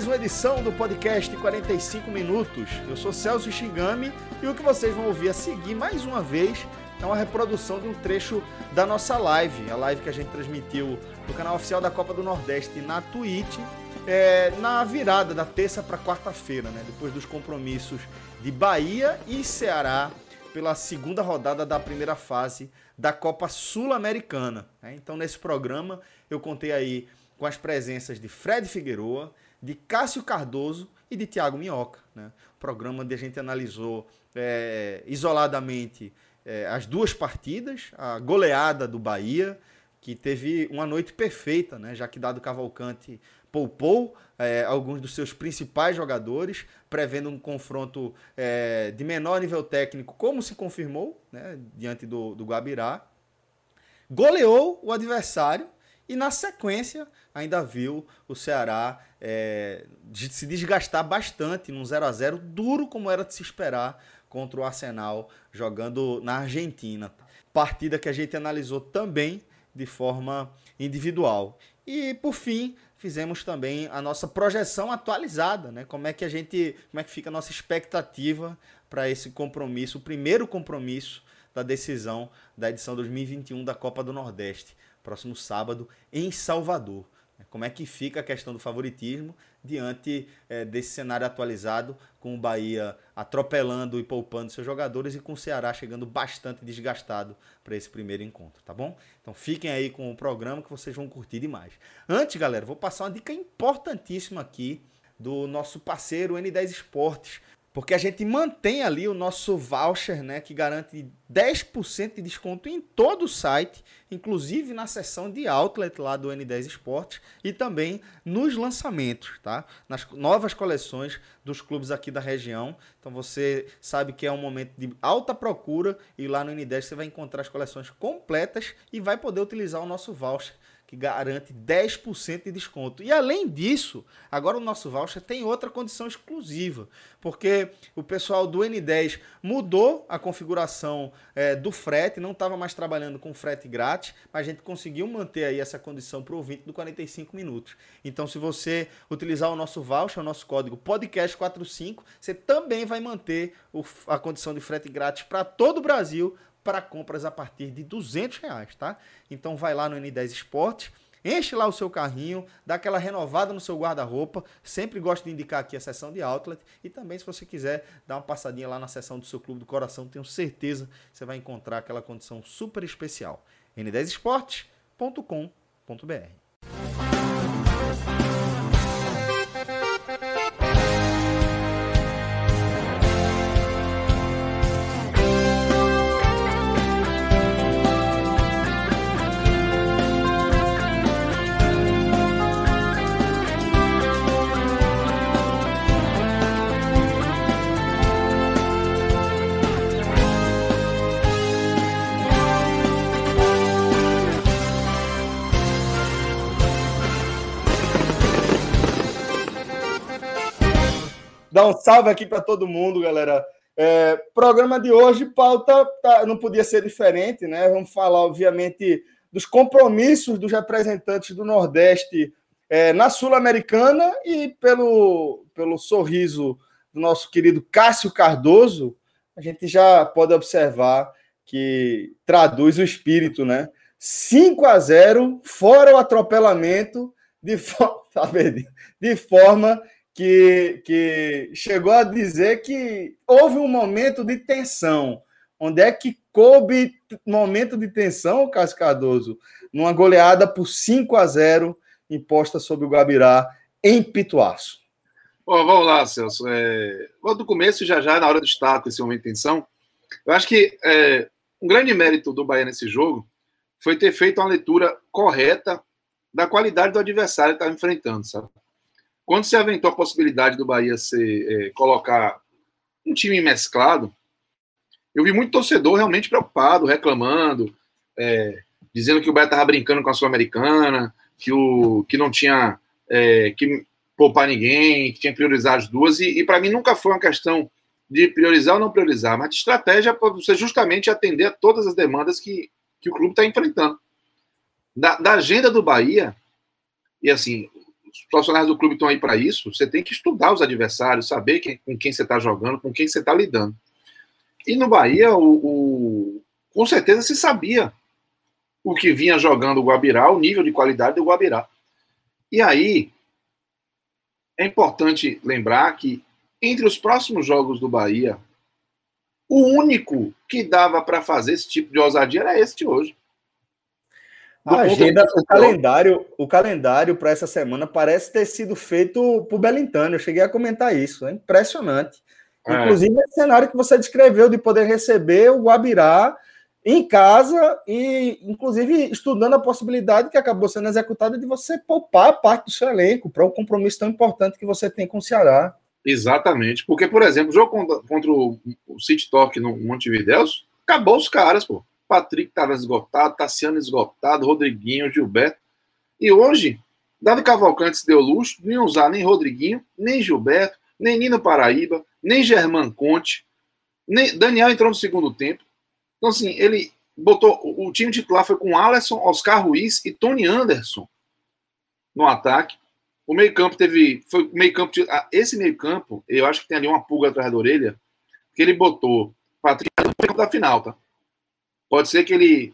Mais uma edição do podcast 45 Minutos. Eu sou Celso Shigami e o que vocês vão ouvir a seguir mais uma vez é uma reprodução de um trecho da nossa live, a live que a gente transmitiu no canal oficial da Copa do Nordeste na Twitch, é, na virada da terça para quarta-feira, né? Depois dos compromissos de Bahia e Ceará pela segunda rodada da primeira fase da Copa Sul-Americana. Né? Então, nesse programa, eu contei aí com as presenças de Fred Figueroa, de Cássio Cardoso e de Tiago Minhoca. Né? O programa onde a gente analisou é, isoladamente é, as duas partidas, a goleada do Bahia, que teve uma noite perfeita, né? já que Dado Cavalcante poupou é, alguns dos seus principais jogadores, prevendo um confronto é, de menor nível técnico, como se confirmou né? diante do, do Guabirá. Goleou o adversário e na sequência, ainda viu o Ceará é, se desgastar bastante num 0 a 0 duro como era de se esperar contra o Arsenal jogando na Argentina. Partida que a gente analisou também de forma individual. E por fim, fizemos também a nossa projeção atualizada, né? Como é que a gente, como é que fica a nossa expectativa para esse compromisso, o primeiro compromisso da decisão da edição 2021 da Copa do Nordeste próximo sábado, em Salvador. Como é que fica a questão do favoritismo diante é, desse cenário atualizado, com o Bahia atropelando e poupando seus jogadores e com o Ceará chegando bastante desgastado para esse primeiro encontro, tá bom? Então fiquem aí com o programa que vocês vão curtir demais. Antes, galera, vou passar uma dica importantíssima aqui do nosso parceiro N10 Esportes. Porque a gente mantém ali o nosso voucher, né, que garante 10% de desconto em todo o site, inclusive na seção de outlet lá do N10 Esportes e também nos lançamentos, tá? Nas novas coleções dos clubes aqui da região. Então você sabe que é um momento de alta procura e lá no N10 você vai encontrar as coleções completas e vai poder utilizar o nosso voucher que garante 10% de desconto. E além disso, agora o nosso voucher tem outra condição exclusiva, porque o pessoal do N10 mudou a configuração é, do frete, não estava mais trabalhando com frete grátis, mas a gente conseguiu manter aí essa condição para o ouvinte do 45 minutos. Então, se você utilizar o nosso voucher, o nosso código podcast45, você também vai manter o, a condição de frete grátis para todo o Brasil para compras a partir de 200 reais, tá? Então vai lá no N10 Esportes, enche lá o seu carrinho, dá aquela renovada no seu guarda-roupa. Sempre gosto de indicar aqui a seção de outlet e também se você quiser dar uma passadinha lá na seção do seu clube do coração, tenho certeza que você vai encontrar aquela condição super especial. n10esportes.com.br Dar um salve aqui para todo mundo, galera. É, programa de hoje, pauta tá, não podia ser diferente, né? Vamos falar, obviamente, dos compromissos dos representantes do Nordeste é, na Sul-Americana e pelo, pelo sorriso do nosso querido Cássio Cardoso, a gente já pode observar que traduz o espírito, né? 5 a 0 fora o atropelamento, de, tá de forma que, que chegou a dizer que houve um momento de tensão. Onde é que coube momento de tensão, Cássio Cardoso? Numa goleada por 5 a 0 imposta sobre o Guabirá em Pituaço. Oh, vamos lá, Celso. É... do começo, já já, na hora do destaque, esse momento de tensão, eu acho que é, um grande mérito do Bahia nesse jogo foi ter feito uma leitura correta da qualidade do adversário que estava enfrentando, sabe? Quando se aventou a possibilidade do Bahia ser, é, colocar um time mesclado, eu vi muito torcedor realmente preocupado, reclamando, é, dizendo que o Bahia estava brincando com a Sul-Americana, que, o, que não tinha é, que poupar ninguém, que tinha que priorizar as duas, e, e para mim nunca foi uma questão de priorizar ou não priorizar, mas de estratégia para você justamente atender a todas as demandas que, que o clube está enfrentando. Da, da, agenda do Bahia, e assim, os profissionais do clube estão aí para isso, você tem que estudar os adversários, saber quem, com quem você está jogando, com quem você está lidando. E no Bahia, o, o, com certeza se sabia o que vinha jogando o Guabirá, o nível de qualidade do Guabirá. E aí, é importante lembrar que entre os próximos jogos do Bahia, o único que dava para fazer esse tipo de ousadia era esse de hoje. A agenda, o calendário, o calendário para essa semana parece ter sido feito por Belintano. Eu cheguei a comentar isso, é impressionante. É. Inclusive, esse cenário que você descreveu de poder receber o Guabirá em casa e, inclusive, estudando a possibilidade que acabou sendo executada de você poupar parte do seu elenco para um compromisso tão importante que você tem com o Ceará. Exatamente, porque, por exemplo, o jogo contra, contra o, City Talk no Montevideo, acabou os caras, pô. Patrick estava esgotado, Tassiano esgotado, Rodriguinho, Gilberto. E hoje, Davi Cavalcante se deu luxo de não usar nem Rodriguinho, nem Gilberto, nem Nino Paraíba, nem Germán Conte, nem Daniel entrou no segundo tempo. Então, assim, ele botou. O time titular foi com Alisson, Oscar Ruiz e Tony Anderson no ataque. O meio-campo teve. Foi meio-campo. Esse meio-campo, eu acho que tem ali uma pulga atrás da orelha, que ele botou Patrick no campo da final, tá? Pode ser que ele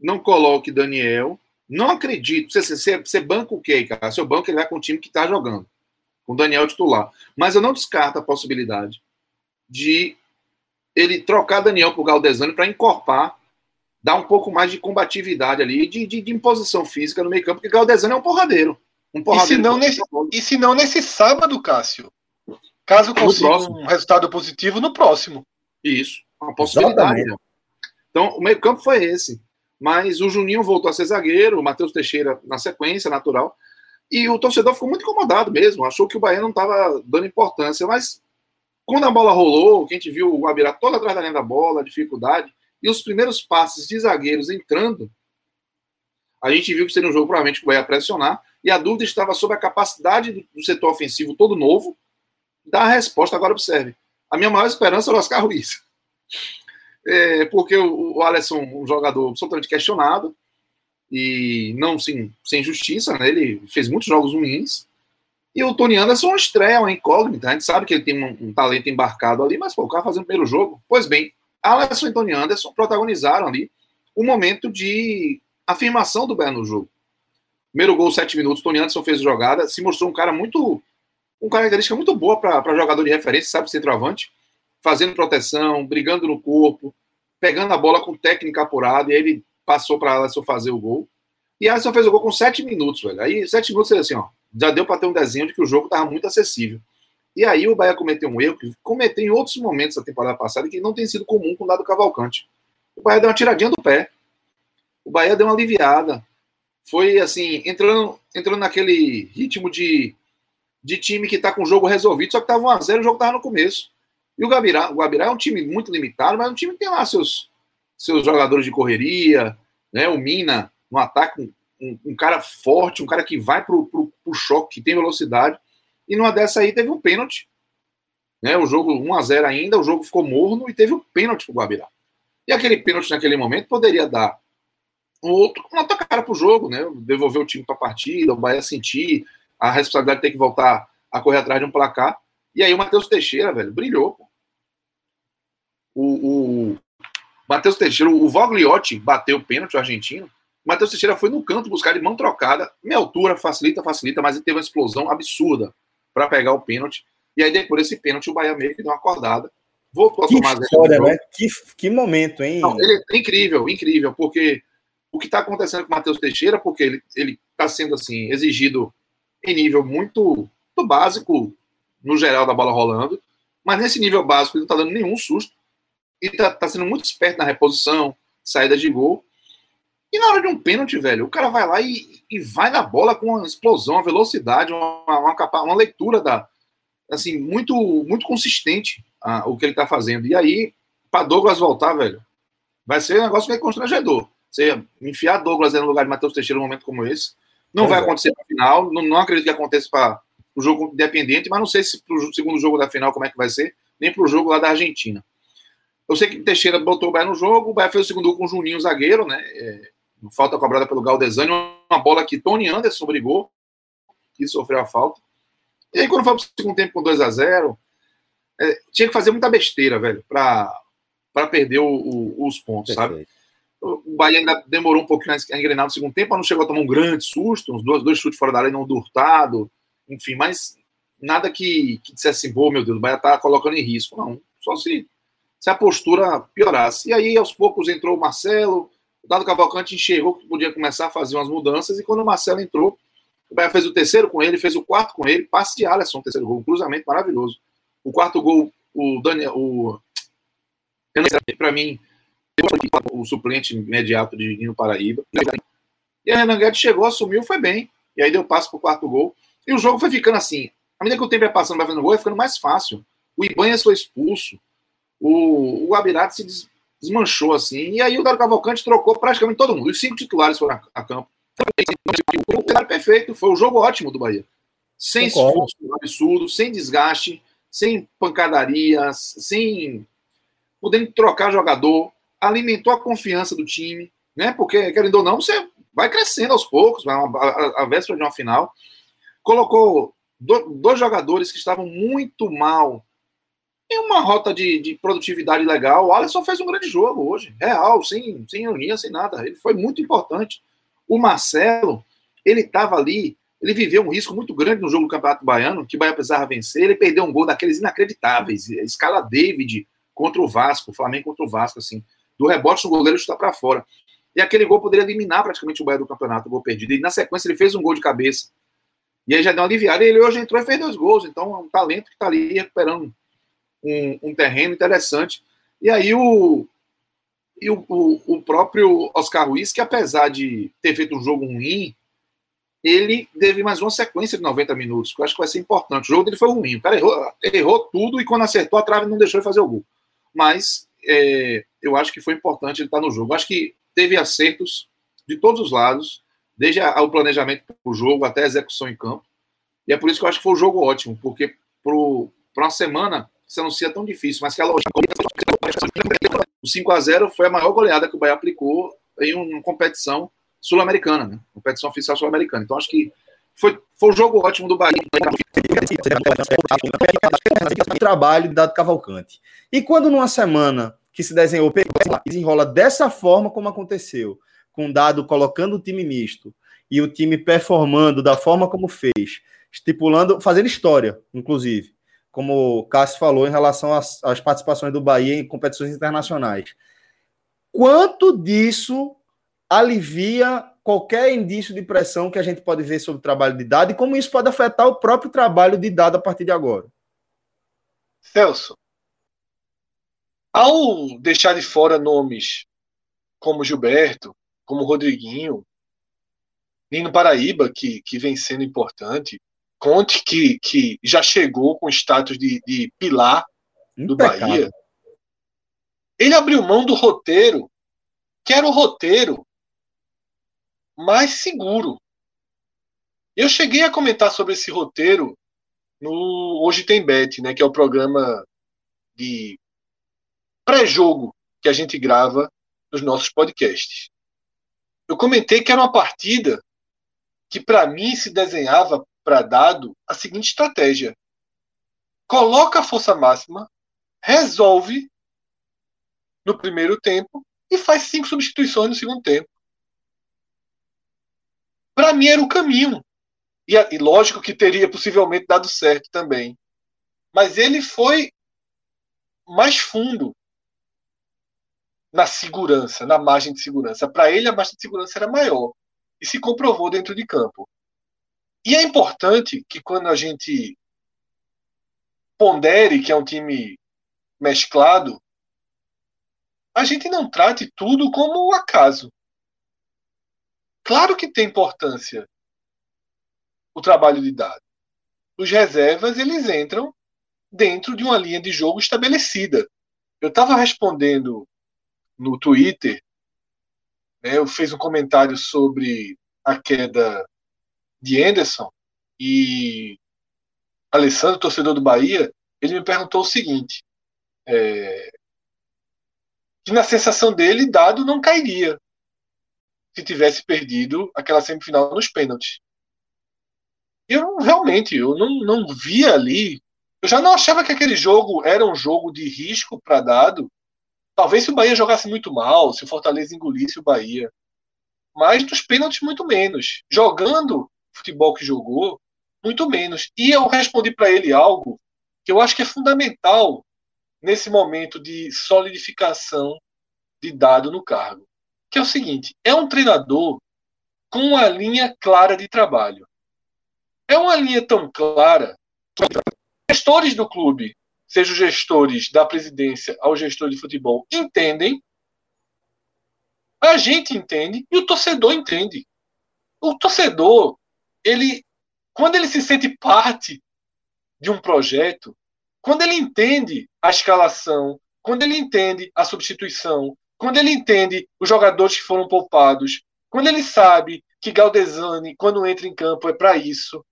não coloque Daniel. Não acredito. Você, você, você banca o quê, cara? Seu banco ele vai com o time que tá jogando. Com Daniel titular. Mas eu não descarto a possibilidade de ele trocar Daniel por Galdesani para encorpar, dar um pouco mais de combatividade ali, de, de, de imposição física no meio campo, porque Galdesani é um porradeiro. Um e, se não nesse, e se não nesse sábado, Cássio? Caso consiga um resultado positivo no próximo. Isso, uma possibilidade. Exatamente. Então, o meio-campo foi esse. Mas o Juninho voltou a ser zagueiro, o Matheus Teixeira na sequência, natural. E o torcedor ficou muito incomodado mesmo, achou que o Bahia não estava dando importância. Mas quando a bola rolou, que a gente viu o Guabirá todo atrás da linha da bola, dificuldade, e os primeiros passes de zagueiros entrando, a gente viu que seria um jogo provavelmente que o Bahia ia pressionar e a dúvida estava sobre a capacidade do setor ofensivo todo novo dar a resposta. Agora, observe, a minha maior esperança é o Oscar Ruiz. É, porque o, o Alisson, um jogador absolutamente questionado, e não sem, sem justiça, né? ele fez muitos jogos ruins. E o Tony Anderson é uma estreia, uma incógnita. A gente sabe que ele tem um, um talento embarcado ali, mas pô, o cara fazendo o primeiro jogo. Pois bem, Alisson e Tony Anderson protagonizaram ali o momento de afirmação do Bahia no jogo. Primeiro gol, sete minutos, Tony Anderson fez jogada, se mostrou um cara muito. uma característica muito boa para jogador de referência, sabe, centroavante, fazendo proteção, brigando no corpo, pegando a bola com técnica apurada, e aí ele passou para Alisson fazer o gol. E Alisson fez o gol com sete minutos, velho. Aí, sete minutos, assim, ó, já deu para ter um desenho de que o jogo estava muito acessível. E aí o Bahia cometeu um erro que cometeu em outros momentos da temporada passada que não tem sido comum com o Dado Cavalcante. O Bahia deu uma tiradinha do pé. O Bahia deu uma aliviada foi assim, entrando, entrando naquele ritmo de, de time que está com o jogo resolvido, só que estava 1x0, o jogo estava no começo. E o Gabirá, o Gabirá é um time muito limitado, mas é um time que tem lá seus, seus jogadores de correria, né? O Mina no ataque, um, um cara forte, um cara que vai pro, pro, pro choque, que tem velocidade. E numa dessa aí teve um pênalti. Né? O jogo 1 a 0 ainda, o jogo ficou morno e teve um pênalti pro Guabirá. E aquele pênalti naquele momento poderia dar um outro, uma outra cara para o jogo, né? Devolver o time para a partida, o Bahia sentir a responsabilidade de ter que voltar a correr atrás de um placar. E aí o Matheus Teixeira, velho, brilhou. Pô. O, o Matheus Teixeira, o Vogliotti bateu o pênalti, o argentino. O Matheus Teixeira foi no canto buscar de mão trocada. Minha altura facilita, facilita, mas ele teve uma explosão absurda para pegar o pênalti. E aí, depois desse pênalti, o Bahia meio que deu uma acordada. Voltou a que tomar história, né? Que, que momento, hein? Não, ele é incrível, incrível, porque o que está acontecendo com o Matheus Teixeira, porque ele está sendo assim exigido em nível muito, muito básico, no geral, da bola rolando, mas nesse nível básico ele não está dando nenhum susto e está tá sendo muito esperto na reposição, saída de gol. E na hora de um pênalti, velho, o cara vai lá e, e vai na bola com uma explosão, uma velocidade, uma, uma, uma leitura da, assim, muito, muito consistente a, o que ele está fazendo. E aí, para Douglas voltar, velho, vai ser um negócio meio constrangedor. Você enfiar Douglas no lugar de Matheus Teixeira num momento como esse. Não vai acontecer no final. Não, não acredito que aconteça para o jogo independente, mas não sei se para o segundo jogo da final como é que vai ser, nem para o jogo lá da Argentina. Eu sei que Teixeira botou o Bahia no jogo, o Bahia fez o segundo gol com o Juninho, zagueiro, né? É, falta cobrada pelo Galdesani, uma bola que Tony Anderson brigou, que sofreu a falta. E aí, quando foi para o segundo tempo com 2 a 0 é, tinha que fazer muita besteira, velho, para perder o, o, os pontos, Perfeito. sabe? O Bahia ainda demorou um pouquinho a engrenar no segundo tempo, mas não chegou a tomar um grande susto, uns dois, dois chutes fora da área, não durtado, enfim, mas nada que, que dissesse assim, meu Deus, o Bahia tá colocando em risco, não. Só se, se a postura piorasse. E aí, aos poucos, entrou o Marcelo, o Dado Cavalcante enxergou que podia começar a fazer umas mudanças, e quando o Marcelo entrou, o Bahia fez o terceiro com ele, fez o quarto com ele, passe de Alisson, terceiro gol, um cruzamento maravilhoso. O quarto gol, o Daniel, o para mim, o suplente imediato de Nino Paraíba. E a Renan Guedes chegou, assumiu, foi bem. E aí deu passo pro quarto gol. E o jogo foi ficando assim. À medida que o tempo ia passando, vai fazendo gol, ia ficando mais fácil. O Ibanha foi expulso. O, o se desmanchou assim. E aí o Dário Cavalcante trocou praticamente todo mundo. Os cinco titulares foram a, a campo. O cenário perfeito. Foi o jogo ótimo do Bahia. Sem esforço absurdo, sem desgaste, sem pancadarias, sem podendo trocar jogador, alimentou a confiança do time, né? Porque, querendo ou não, você vai crescendo aos poucos, vai a, a véspera de uma final. Colocou do, dois jogadores que estavam muito mal em uma rota de, de, produtividade legal. O Alisson fez um grande jogo hoje, real, sem, sem ironia, sem nada. Ele foi muito importante. O Marcelo, ele estava ali, ele viveu um risco muito grande no jogo do Campeonato Baiano, que o Bahia precisava vencer. Ele perdeu um gol daqueles inacreditáveis. Escala David, contra o Vasco, o Flamengo contra o Vasco, assim, do rebote o goleiro está para fora. E aquele gol poderia eliminar praticamente o Bahia do campeonato, o gol perdido. E na sequência ele fez um gol de cabeça. E aí já deu uma aliviada. E ele hoje entrou e fez dois gols. Então é um talento que está ali recuperando um, um, terreno interessante. E aí o, e o, o, o, próprio Oscar Ruiz, que apesar de ter feito um jogo ruim, ele teve mais uma sequência de 90 minutos, que eu acho que vai ser importante. O jogo dele foi ruim. O cara errou, errou tudo e quando acertou a trave não deixou ele fazer o gol mas é, eu acho que foi importante ele estar no jogo. Acho que teve acertos de todos os lados, desde a, o planejamento do jogo até a execução em campo. E é por isso que eu acho que foi um jogo ótimo, porque para uma semana isso anuncia tão difícil, mas que a lógica. O 5 a 0 foi a maior goleada que o Bahia aplicou em uma competição sul-americana, né? competição oficial sul-americana. Então acho que foi, foi um jogo ótimo do Bahia. O trabalho de Dado Cavalcante. E quando numa semana que se desenhou, desenrola dessa forma como aconteceu, com Dado colocando o time misto e o time performando da forma como fez, estipulando, fazendo história, inclusive, como o Cássio falou em relação às, às participações do Bahia em competições internacionais. Quanto disso alivia qualquer indício de pressão que a gente pode ver sobre o trabalho de dado e como isso pode afetar o próprio trabalho de dado a partir de agora. Celso, ao deixar de fora nomes como Gilberto, como Rodriguinho, Nino Paraíba, que, que vem sendo importante, Conte, que, que já chegou com status de, de pilar do Bahia, ele abriu mão do roteiro, que era o roteiro mais seguro. Eu cheguei a comentar sobre esse roteiro no Hoje Tem Bet, né, que é o programa de pré-jogo que a gente grava nos nossos podcasts. Eu comentei que era uma partida que para mim se desenhava para dado a seguinte estratégia: coloca a força máxima, resolve no primeiro tempo e faz cinco substituições no segundo tempo para mim era o caminho. E, e lógico que teria possivelmente dado certo também. Mas ele foi mais fundo na segurança, na margem de segurança. Para ele, a margem de segurança era maior. E se comprovou dentro de campo. E é importante que quando a gente pondere que é um time mesclado, a gente não trate tudo como um acaso. Claro que tem importância o trabalho de dados. Os reservas, eles entram dentro de uma linha de jogo estabelecida. Eu estava respondendo no Twitter, né, eu fiz um comentário sobre a queda de Anderson e Alessandro, torcedor do Bahia, ele me perguntou o seguinte: é, que na sensação dele, Dado não cairia se tivesse perdido aquela semifinal nos pênaltis. Eu realmente, eu não, não via ali. Eu já não achava que aquele jogo era um jogo de risco para Dado. Talvez se o Bahia jogasse muito mal, se o Fortaleza engolisse o Bahia. Mas dos pênaltis, muito menos. Jogando futebol que jogou, muito menos. E eu respondi para ele algo que eu acho que é fundamental nesse momento de solidificação de dado no cargo, que é o seguinte: é um treinador com uma linha clara de trabalho. É uma linha tão clara que gestores do clube, sejam gestores da presidência ao gestor de futebol, entendem, a gente entende e o torcedor entende. O torcedor, ele quando ele se sente parte de um projeto, quando ele entende a escalação, quando ele entende a substituição, quando ele entende os jogadores que foram poupados, quando ele sabe que Galdesani, quando entra em campo, é para isso,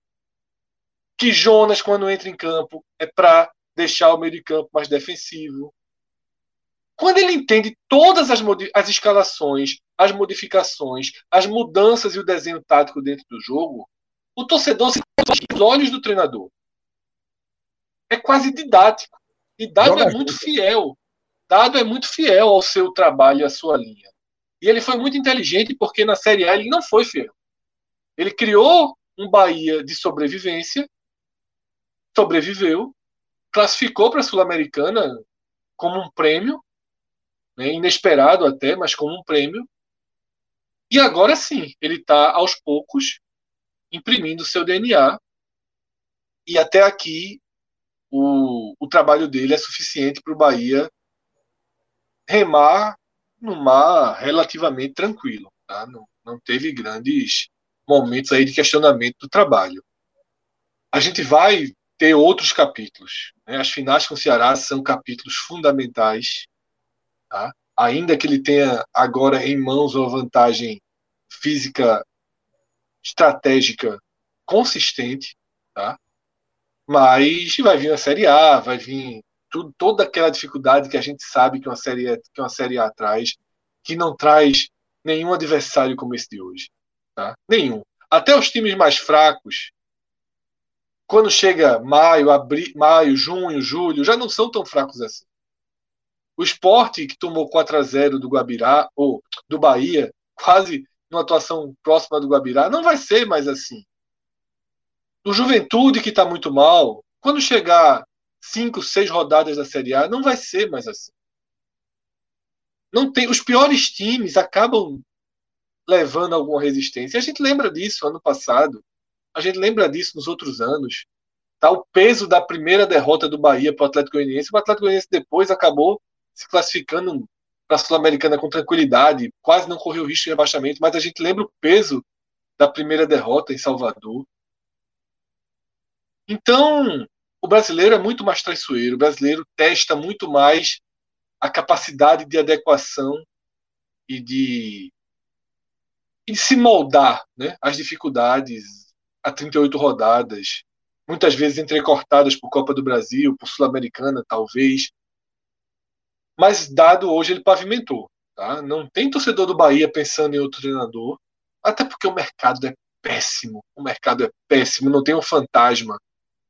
que Jonas, quando entra em campo, é para deixar o meio de campo mais defensivo. Quando ele entende todas as, as escalações, as modificações, as mudanças e o desenho tático dentro do jogo, o torcedor se os olhos do treinador. É quase didático. E Dado é muito fiel. Dado é muito fiel ao seu trabalho e à sua linha. E ele foi muito inteligente porque na Série A ele não foi fiel. Ele criou um Bahia de sobrevivência, sobreviveu, classificou para a Sul-Americana como um prêmio, né, inesperado até, mas como um prêmio. E agora sim, ele está aos poucos imprimindo seu DNA. E até aqui o, o trabalho dele é suficiente para o Bahia remar no mar relativamente tranquilo. Tá? Não, não teve grandes momentos aí de questionamento do trabalho. A gente vai ter outros capítulos. Né? As finais com o Ceará são capítulos fundamentais. Tá? Ainda que ele tenha agora em mãos uma vantagem física estratégica consistente, tá? Mas vai vir a Série A, vai vir tudo, toda aquela dificuldade que a gente sabe que uma série que uma série A traz, que não traz nenhum adversário como esse de hoje, tá? Nenhum. Até os times mais fracos, quando chega maio, abril, maio, junho, julho, já não são tão fracos assim. O esporte que tomou 4 a 0 do Guabirá, ou do Bahia, quase numa atuação próxima do Guabirá, não vai ser mais assim. O Juventude, que está muito mal, quando chegar cinco, seis rodadas da Série A, não vai ser mais assim. Não tem, os piores times acabam levando alguma resistência. A gente lembra disso ano passado. A gente lembra disso nos outros anos. Tá o peso da primeira derrota do Bahia para o Atlético Goianiense. O Atlético Goianiense depois acabou se classificando para a Sul-Americana com tranquilidade, quase não correu risco de rebaixamento, mas a gente lembra o peso da primeira derrota em Salvador. Então, o brasileiro é muito mais traiçoeiro, o brasileiro testa muito mais a capacidade de adequação e de, e de se moldar né, às dificuldades a 38 rodadas, muitas vezes entrecortadas por Copa do Brasil, por Sul-Americana, talvez, mas dado hoje ele pavimentou. Tá? Não tem torcedor do Bahia pensando em outro treinador, até porque o mercado é péssimo. O mercado é péssimo, não tem um fantasma.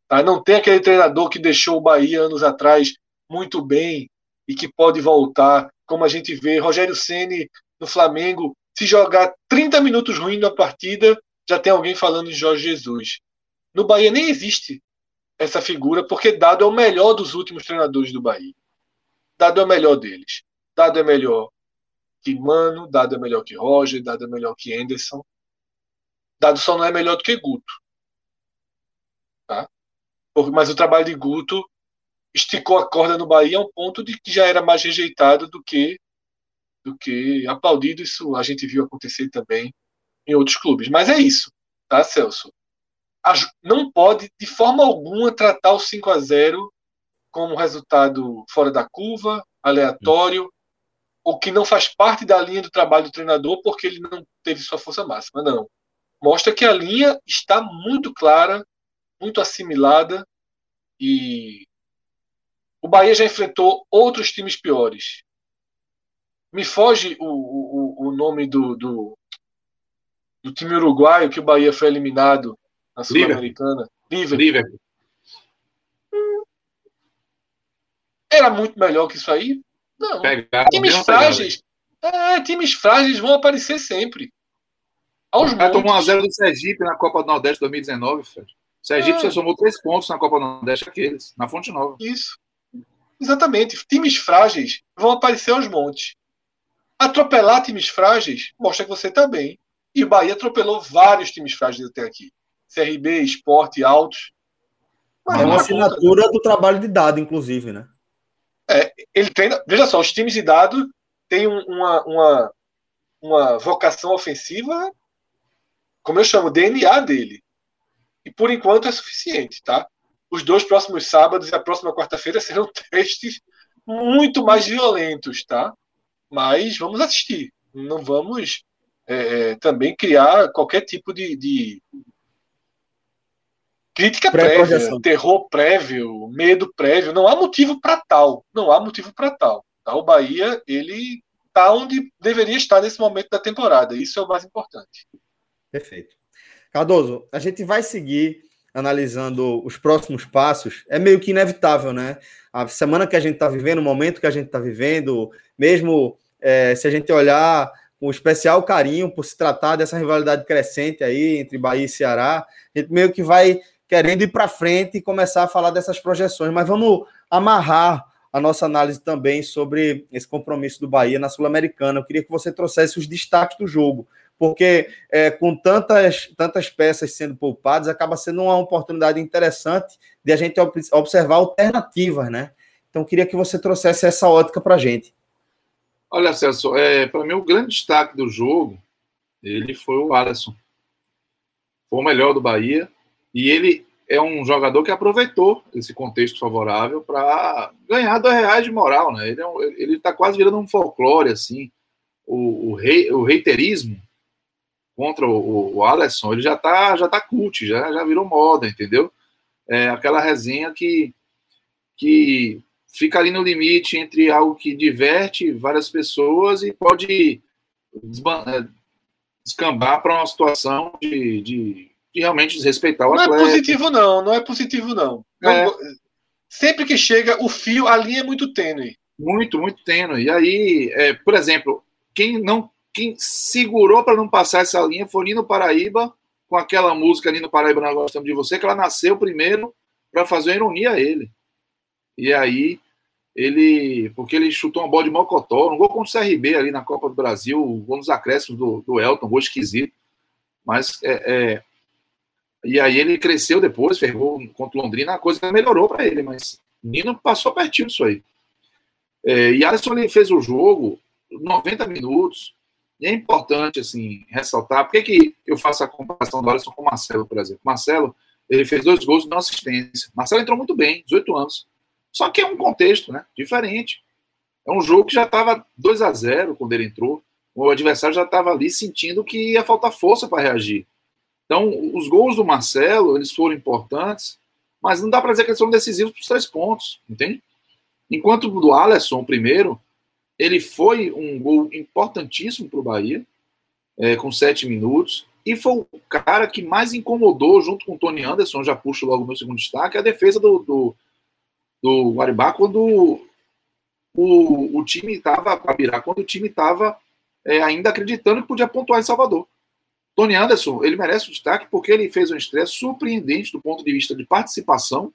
Tá? Não tem aquele treinador que deixou o Bahia anos atrás muito bem e que pode voltar, como a gente vê Rogério Ceni no Flamengo, se jogar 30 minutos ruim na partida, já tem alguém falando em Jorge Jesus. No Bahia nem existe essa figura, porque Dado é o melhor dos últimos treinadores do Bahia. Dado é o melhor deles. Dado é melhor que Mano, Dado é melhor que Roger, Dado é melhor que Anderson. Dado só não é melhor do que Guto. Tá? Mas o trabalho de Guto esticou a corda no Bahia a um ponto de que já era mais rejeitado do que do que aplaudido. Isso a gente viu acontecer também em outros clubes. Mas é isso, tá, Celso? Não pode, de forma alguma, tratar o 5 a 0 como resultado fora da curva, aleatório, ou que não faz parte da linha do trabalho do treinador porque ele não teve sua força máxima. Não. Mostra que a linha está muito clara, muito assimilada e o Bahia já enfrentou outros times piores. Me foge o, o, o nome do, do, do, time uruguaio que o Bahia foi eliminado na Sul-Americana. Liverpool. Era muito melhor que isso aí? Não. Pegar, times frágeis. É, times frágeis vão aparecer sempre. Aos montes. tomou 1x0 do Sergipe na Copa do Nordeste 2019, Fred. O Sergipe é. você somou três pontos na Copa do Nordeste aqueles, na Fonte Nova. Isso. Exatamente. Times frágeis vão aparecer aos montes. Atropelar times frágeis mostra que você está bem. E o Bahia atropelou vários times frágeis até aqui. CRB, Esporte, Altos. Mas é uma assinatura do trabalho de dado, inclusive, né? É, ele treina. Veja só, os times de dado têm uma, uma, uma vocação ofensiva, como eu chamo, DNA dele. E por enquanto é suficiente, tá? os dois próximos sábados e a próxima quarta-feira serão testes muito mais violentos, tá? Mas vamos assistir. Não vamos é, é também criar qualquer tipo de, de crítica prévia, terror prévio, medo prévio. Não há motivo para tal. Não há motivo para tal. Tá? O Bahia, ele está onde deveria estar nesse momento da temporada. Isso é o mais importante. Perfeito. Cardoso, a gente vai seguir analisando os próximos passos, é meio que inevitável, né? A semana que a gente está vivendo, o momento que a gente está vivendo, mesmo é, se a gente olhar com especial carinho por se tratar dessa rivalidade crescente aí entre Bahia e Ceará, a gente meio que vai querendo ir para frente e começar a falar dessas projeções, mas vamos amarrar a nossa análise também sobre esse compromisso do Bahia na Sul-Americana. Eu queria que você trouxesse os destaques do jogo porque é, com tantas, tantas peças sendo poupadas, acaba sendo uma oportunidade interessante de a gente observar alternativas, né? Então, queria que você trouxesse essa ótica para a gente. Olha, Celso, é, para mim o grande destaque do jogo, ele foi o Alisson. Foi o melhor do Bahia e ele é um jogador que aproveitou esse contexto favorável para ganhar dois reais de moral, né? Ele é ele está quase virando um folclore assim. O, o, rei, o reiterismo contra o, o Alisson, ele já tá, já tá cult, já, já virou moda, entendeu? É aquela resenha que, que fica ali no limite entre algo que diverte várias pessoas e pode é, descambar para uma situação de, de, de, realmente desrespeitar o não atleta. Não é positivo, não, não é positivo, não. É. Sempre que chega, o fio, a linha é muito tênue. Muito, muito tênue. E aí, é, por exemplo, quem não quem segurou para não passar essa linha foi Nino Paraíba, com aquela música Nino Paraíba Nós Gostamos de Você, que ela nasceu primeiro para fazer uma ironia a ele. E aí, ele. Porque ele chutou uma bola de mocotó, um gol contra o CRB ali na Copa do Brasil, um gol nos acréscimos do, do Elton, um gol esquisito. Mas. É, é, e aí ele cresceu depois, fez gol contra o Londrina, a coisa melhorou para ele, mas Nino passou pertinho disso aí. É, e Alisson ele fez o jogo 90 minutos, e é importante, assim, ressaltar, por que, que eu faço a comparação do Alisson com o Marcelo, por exemplo? Marcelo, ele fez dois gols de assistência. Marcelo entrou muito bem, 18 anos. Só que é um contexto, né, diferente. É um jogo que já estava 2 a 0 quando ele entrou. O adversário já estava ali sentindo que ia faltar força para reagir. Então, os gols do Marcelo, eles foram importantes, mas não dá para dizer que eles foram decisivos para os três pontos, entende? Enquanto o do Alisson, primeiro, ele foi um gol importantíssimo para o Bahia, é, com sete minutos, e foi o cara que mais incomodou, junto com o Tony Anderson, já puxo logo o meu segundo destaque, a defesa do, do, do Guaribá quando o, o time estava quando o time estava é, ainda acreditando que podia pontuar em Salvador. Tony Anderson, ele merece o destaque porque ele fez um estresse surpreendente do ponto de vista de participação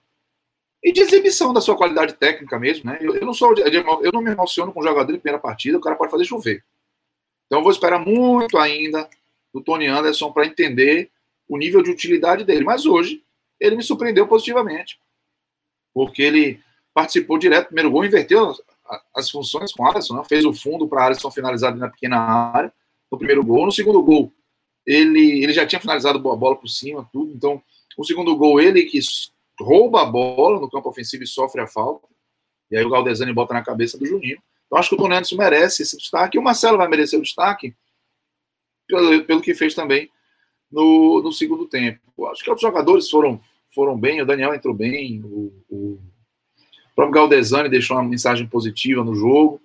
e de exibição da sua qualidade técnica mesmo, né? Eu, eu não sou, eu não me emociono com um jogador em primeira partida, o cara pode fazer chover. Então eu vou esperar muito ainda do Tony Anderson para entender o nível de utilidade dele. Mas hoje ele me surpreendeu positivamente, porque ele participou direto primeiro gol, inverteu as funções com o Alisson, né? fez o fundo para Alisson finalizar na pequena área no primeiro gol. No segundo gol, ele, ele já tinha finalizado a bola por cima, tudo. Então, o segundo gol, ele que rouba a bola no campo ofensivo e sofre a falta. E aí o Galdesani bota na cabeça do Juninho. Então, acho que o Tony merece esse destaque. E o Marcelo vai merecer o destaque pelo, pelo que fez também no, no segundo tempo. Acho que outros jogadores foram, foram bem. O Daniel entrou bem. O, o próprio Galdesani deixou uma mensagem positiva no jogo.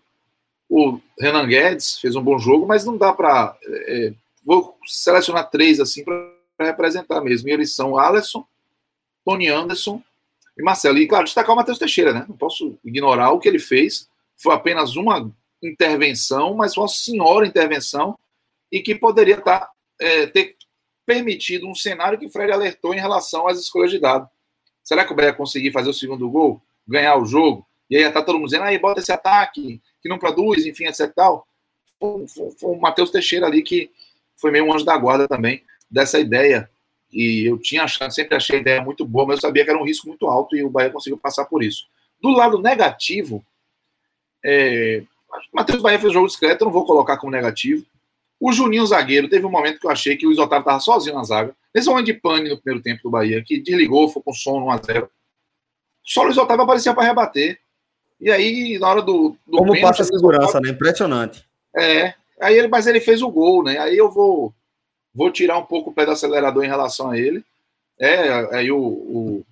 O Renan Guedes fez um bom jogo, mas não dá para. É, vou selecionar três assim para representar mesmo. E eles são Alisson, Tony Anderson e Marcelo. E, claro, destacar o Matheus Teixeira, né? Não posso ignorar o que ele fez. Foi apenas uma intervenção, mas uma senhora intervenção e que poderia tá, é, ter permitido um cenário que o Fred alertou em relação às escolhas de dado. Será que o Bahia ia conseguir fazer o segundo gol? ganhar o jogo, e aí tá todo mundo dizendo, aí bota esse ataque, que não produz, enfim, etc tal. Foi, foi, foi o Matheus Teixeira ali que foi meio um anjo da guarda também dessa ideia. E eu tinha achado, sempre achei a ideia muito boa, mas eu sabia que era um risco muito alto e o Bahia conseguiu passar por isso. Do lado negativo, é, Matheus Bahia fez jogo discreto, eu não vou colocar como negativo. O Juninho zagueiro, teve um momento que eu achei que o Luiz Otávio estava sozinho na zaga. Nesse momento de pane no primeiro tempo do Bahia, que desligou, foi com som 1x0. Só o Luiz Otávio aparecia para rebater. E aí, na hora do. do Como pênalti, passa a segurança, Otávio, né? Impressionante. É. Aí ele, mas ele fez o gol, né? Aí eu vou, vou tirar um pouco o pé do acelerador em relação a ele. É, aí o, o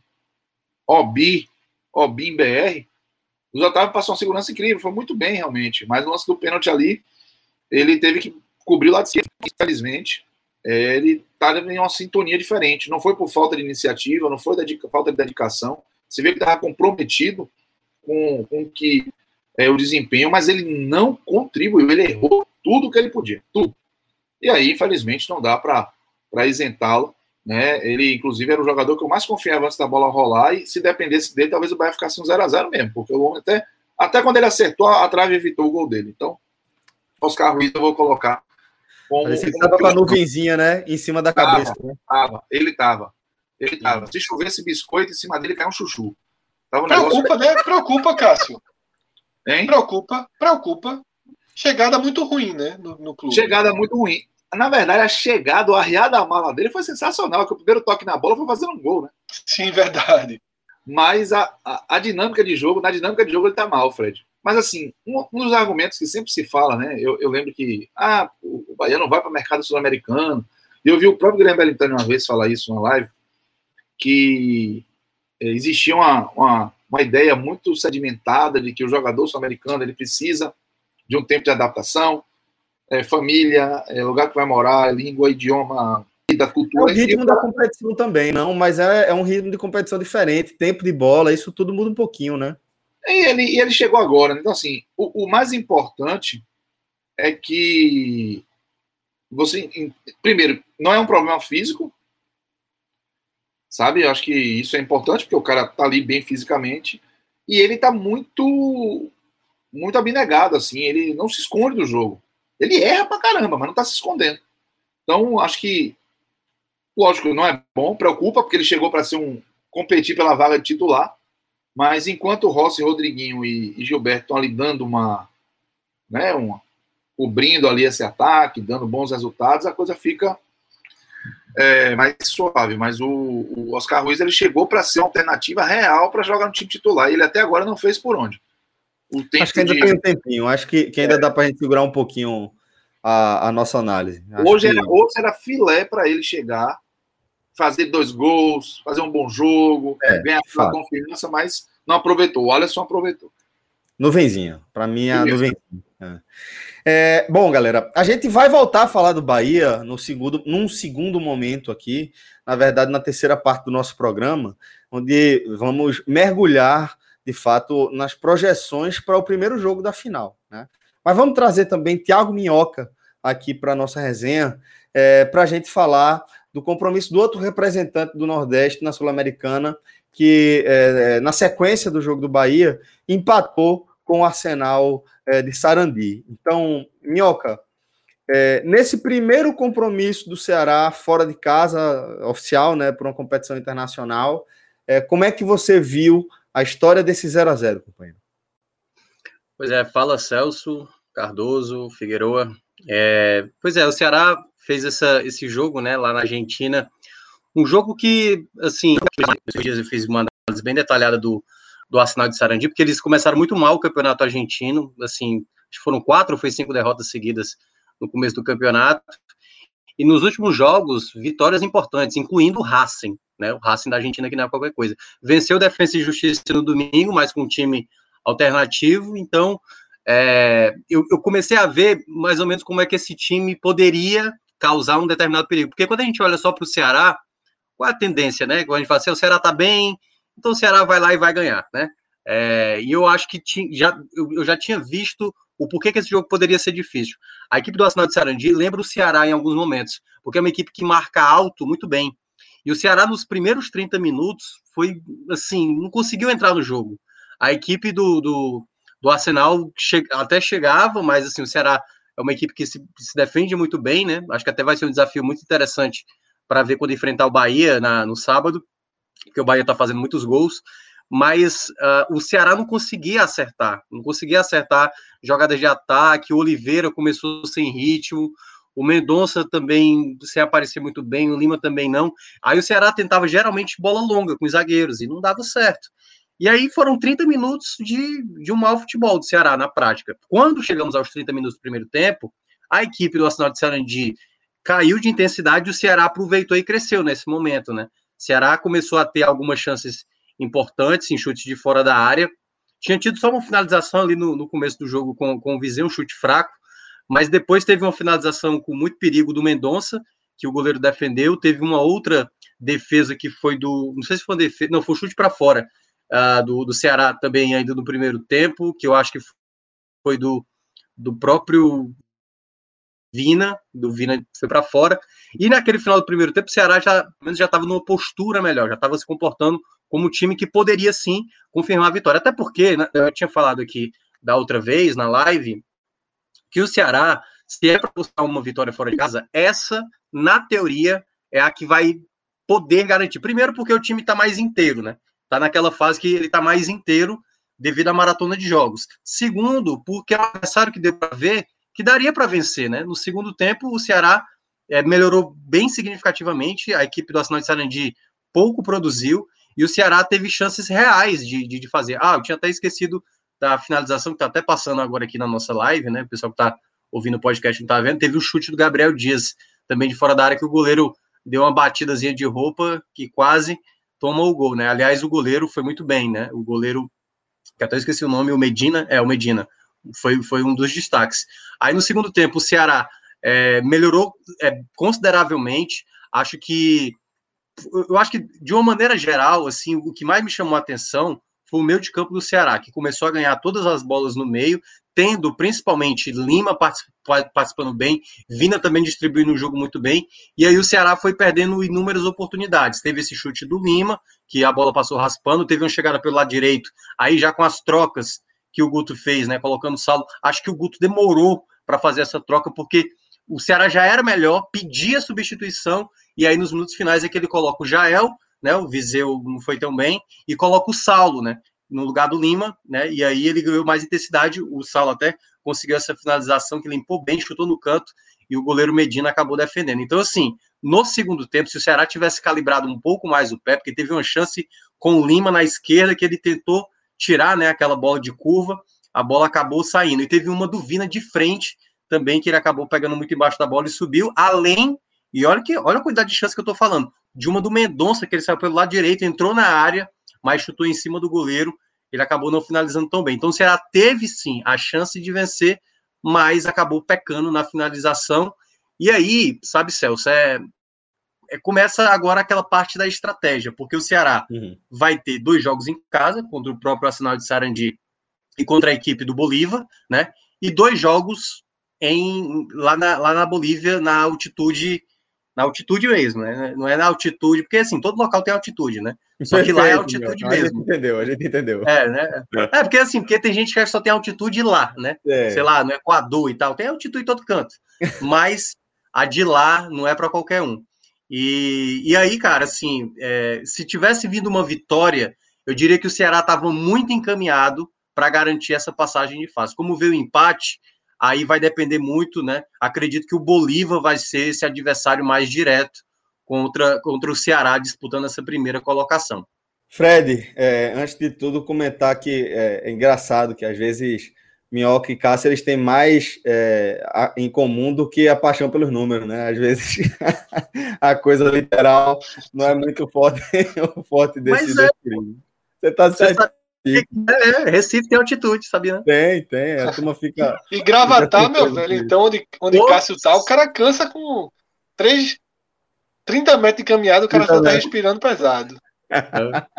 Obi, Obim BR, o Otávio passou uma segurança incrível, foi muito bem realmente. Mas no lance do pênalti ali, ele teve que cobrir o lado esquerdo, infelizmente. É, ele está em uma sintonia diferente. Não foi por falta de iniciativa, não foi dedica, falta de dedicação. Você vê que estava comprometido com, com que é, o desempenho, mas ele não contribuiu, ele errou tudo que ele podia, tudo. E aí, infelizmente, não dá para isentá-lo. Né? Ele, inclusive, era o jogador que eu mais confiava antes da bola rolar, e se dependesse dele, talvez o Bahia ficasse um 0x0 mesmo, porque o homem até, até quando ele acertou, a trave evitou o gol dele. Então, Oscar Ruiz eu vou colocar como. Parecia que estava com a nuvenzinha, né? Em cima da cabeça. Tava, né? tava ele estava. Ele tava. Se chovesse biscoito, em cima dele caiu um chuchu. Tava um preocupa, negócio... né? Preocupa, Cássio. Hein? Preocupa, preocupa. Chegada muito ruim, né? No, no clube. Chegada muito ruim. Na verdade, a chegada, o arriar da mala dele foi sensacional, que o primeiro toque na bola foi fazendo um gol, né? Sim, verdade. Mas a, a, a dinâmica de jogo, na dinâmica de jogo ele tá mal, Fred. Mas assim, um, um dos argumentos que sempre se fala, né? Eu, eu lembro que ah, o Bahia não vai para o mercado sul-americano. E eu vi o próprio Guilherme Bellintani uma vez falar isso na live que é, existia uma, uma, uma, ideia muito sedimentada de que o jogador sul-americano ele precisa de um tempo de adaptação, é, família, é, lugar que vai morar, língua, idioma, da cultura. É o ritmo da competição também, não, mas é, é um ritmo de competição diferente, tempo de bola, isso tudo muda um pouquinho, né? E ele, e ele chegou agora, né? então assim, o, o mais importante é que você, primeiro, não é um problema físico, sabe? Eu acho que isso é importante, porque o cara tá ali bem fisicamente e ele tá muito muito abnegado, assim, ele não se esconde do jogo. Ele erra pra caramba, mas não tá se escondendo. Então, acho que, lógico, não é bom, preocupa, porque ele chegou para ser um competir pela vaga de titular, mas enquanto Rossi, Rodriguinho e, e Gilberto estão ali dando uma, né, uma, cobrindo ali esse ataque, dando bons resultados, a coisa fica é, mais suave, mas o, o Oscar Ruiz ele chegou para ser uma alternativa real para jogar no time titular e ele até agora não fez por onde. Tempo acho que ainda de... tem um tempinho, acho que, que ainda é. dá para a gente segurar um pouquinho a, a nossa análise. hoje, que... era, hoje era filé para ele chegar, fazer dois gols, fazer um bom jogo, é, ganhar a confiança, mas não aproveitou. O Alisson aproveitou. Nuvenzinha, para mim é a nuvenzinha. É. É, bom, galera, a gente vai voltar a falar do Bahia no segundo, num segundo momento aqui, na verdade, na terceira parte do nosso programa, onde vamos mergulhar, de fato, nas projeções para o primeiro jogo da final. Né? Mas vamos trazer também Tiago Minhoca aqui para a nossa resenha, é, para a gente falar do compromisso do outro representante do Nordeste na Sul-Americana, que é, na sequência do jogo do Bahia empatou com o Arsenal é, de Sarandi. Então, Minhoca, É, nesse primeiro compromisso do Ceará fora de casa, oficial, né, por uma competição internacional, é, como é que você viu a história desse 0 a 0 companheiro? Pois é, fala Celso, Cardoso, Figueroa. É, pois é, o Ceará fez essa, esse jogo, né, lá na Argentina. Um jogo que, assim, eu fiz uma análise bem detalhada do, do Arsenal de Sarandi, porque eles começaram muito mal o campeonato argentino, assim, foram quatro ou foi cinco derrotas seguidas no começo do campeonato. E nos últimos jogos, vitórias importantes, incluindo o Racing, né? O Racing da Argentina, que não é qualquer coisa. Venceu Defensa e Justiça no domingo, mas com um time alternativo. Então, é, eu, eu, comecei a ver mais ou menos como é que esse time poderia causar um determinado perigo. Porque quando a gente olha só para o Ceará, qual é a tendência, né? Quando a gente fala assim, o Ceará tá bem, então o Ceará vai lá e vai ganhar, né? É, e eu acho que tinha, já, eu, eu, já tinha visto o porquê que esse jogo poderia ser difícil. A equipe do Arsenal de Sarandi lembra o Ceará em alguns momentos, porque é uma equipe que marca alto muito bem. E o Ceará, nos primeiros 30 minutos, foi assim, não conseguiu entrar no jogo. A equipe do, do, do Arsenal che até chegava, mas assim, o Ceará é uma equipe que se, se, defende muito bem, né? Acho que até vai ser um desafio muito interessante para ver quando enfrentar o Bahia na, no sábado, porque o Bahia está fazendo muitos gols mas uh, o Ceará não conseguia acertar, não conseguia acertar jogadas de ataque, o Oliveira começou sem ritmo, o Mendonça também sem aparecer muito bem, o Lima também não. Aí o Ceará tentava geralmente bola longa com os zagueiros e não dava certo. E aí foram 30 minutos de, de um mau futebol do Ceará na prática. Quando chegamos aos 30 minutos do primeiro tempo, a equipe do Arsenal de Sarandi caiu de intensidade e o Ceará aproveitou e cresceu nesse momento, né? O Ceará começou a ter algumas chances importantes em chutes de fora da área. Tinha tido só uma finalização ali no, no começo do jogo com, com o Viseu, um chute fraco, mas depois teve uma finalização com muito perigo do Mendonça, que o goleiro defendeu. Teve uma outra defesa que foi do. Não sei se foi uma defesa, não, foi um chute para fora uh, do, do Ceará também, ainda no primeiro tempo, que eu acho que foi do, do próprio Vina, do Vina foi para fora. E naquele final do primeiro tempo, o Ceará já, menos já estava numa postura melhor, já estava se comportando como time que poderia sim confirmar a vitória. Até porque, né, eu tinha falado aqui da outra vez na live, que o Ceará, se é para buscar uma vitória fora de casa, essa, na teoria, é a que vai poder garantir. Primeiro, porque o time está mais inteiro, né? Está naquela fase que ele está mais inteiro devido à maratona de jogos. Segundo, porque é um adversário que deu para ver que daria para vencer, né? No segundo tempo, o Ceará é, melhorou bem significativamente, a equipe do Arsenal de Sarandi pouco produziu, e o Ceará teve chances reais de, de, de fazer. Ah, eu tinha até esquecido da finalização que está até passando agora aqui na nossa live, né? O pessoal que está ouvindo o podcast não está vendo. Teve o chute do Gabriel Dias, também de fora da área, que o goleiro deu uma batidazinha de roupa que quase tomou o gol, né? Aliás, o goleiro foi muito bem, né? O goleiro, que até esqueci o nome, o Medina, é, o Medina, foi, foi um dos destaques. Aí no segundo tempo, o Ceará é, melhorou é, consideravelmente. Acho que eu acho que, de uma maneira geral, assim, o que mais me chamou a atenção foi o meio de campo do Ceará, que começou a ganhar todas as bolas no meio, tendo principalmente Lima participando bem, Vina também distribuindo o jogo muito bem, e aí o Ceará foi perdendo inúmeras oportunidades. Teve esse chute do Lima, que a bola passou raspando, teve uma chegada pelo lado direito, aí já com as trocas que o Guto fez, né, colocando o Saulo, acho que o Guto demorou para fazer essa troca, porque o Ceará já era melhor, pedia substituição, e aí nos minutos finais é que ele coloca o Jael, né, o Viseu não foi tão bem, e coloca o Saulo, né, no lugar do Lima, né, e aí ele ganhou mais intensidade, o Saulo até conseguiu essa finalização que limpou bem, chutou no canto, e o goleiro Medina acabou defendendo. Então, assim, no segundo tempo, se o Ceará tivesse calibrado um pouco mais o pé, porque teve uma chance com o Lima na esquerda, que ele tentou tirar, né, aquela bola de curva, a bola acabou saindo, e teve uma do Vina de frente, também que ele acabou pegando muito embaixo da bola e subiu, além e olha que olha a quantidade de chance que eu tô falando. De uma do Mendonça, que ele saiu pelo lado direito, entrou na área, mas chutou em cima do goleiro. Ele acabou não finalizando tão bem. Então o Ceará teve sim a chance de vencer, mas acabou pecando na finalização. E aí, sabe, Celso, é, é começa agora aquela parte da estratégia, porque o Ceará uhum. vai ter dois jogos em casa, contra o próprio Arsenal de Sarandi e contra a equipe do Bolívar, né? E dois jogos em, lá, na, lá na Bolívia, na altitude na altitude mesmo, né? Não é na altitude, porque assim, todo local tem altitude, né? Só que lá é altitude meu. mesmo. A gente entendeu, a gente entendeu. É, né? É, porque assim, porque tem gente que só tem altitude lá, né? É. Sei lá, no Equador e tal, tem altitude em todo canto. Mas a de lá não é para qualquer um. E, e aí, cara, assim, é, se tivesse vindo uma vitória, eu diria que o Ceará estava muito encaminhado para garantir essa passagem de fase. Como veio o empate, aí vai depender muito, né? Acredito que o Bolívar vai ser esse adversário mais direto contra, contra o Ceará disputando essa primeira colocação. Fred, é, antes de tudo, comentar que é, é, engraçado que às vezes Minhoca e Cássio eles têm mais é, a, em comum do que a paixão pelos números, né? Às vezes a coisa literal não é muito forte, forte desse, Mas é. Você está certo. É, Recife tem altitude, sabia? Né? Tem, tem. A turma fica. E Gravatar, meu velho, então, onde, onde Cássio tá, o cara cansa com 3, 30 metros de caminhada, o cara já tá respirando pesado.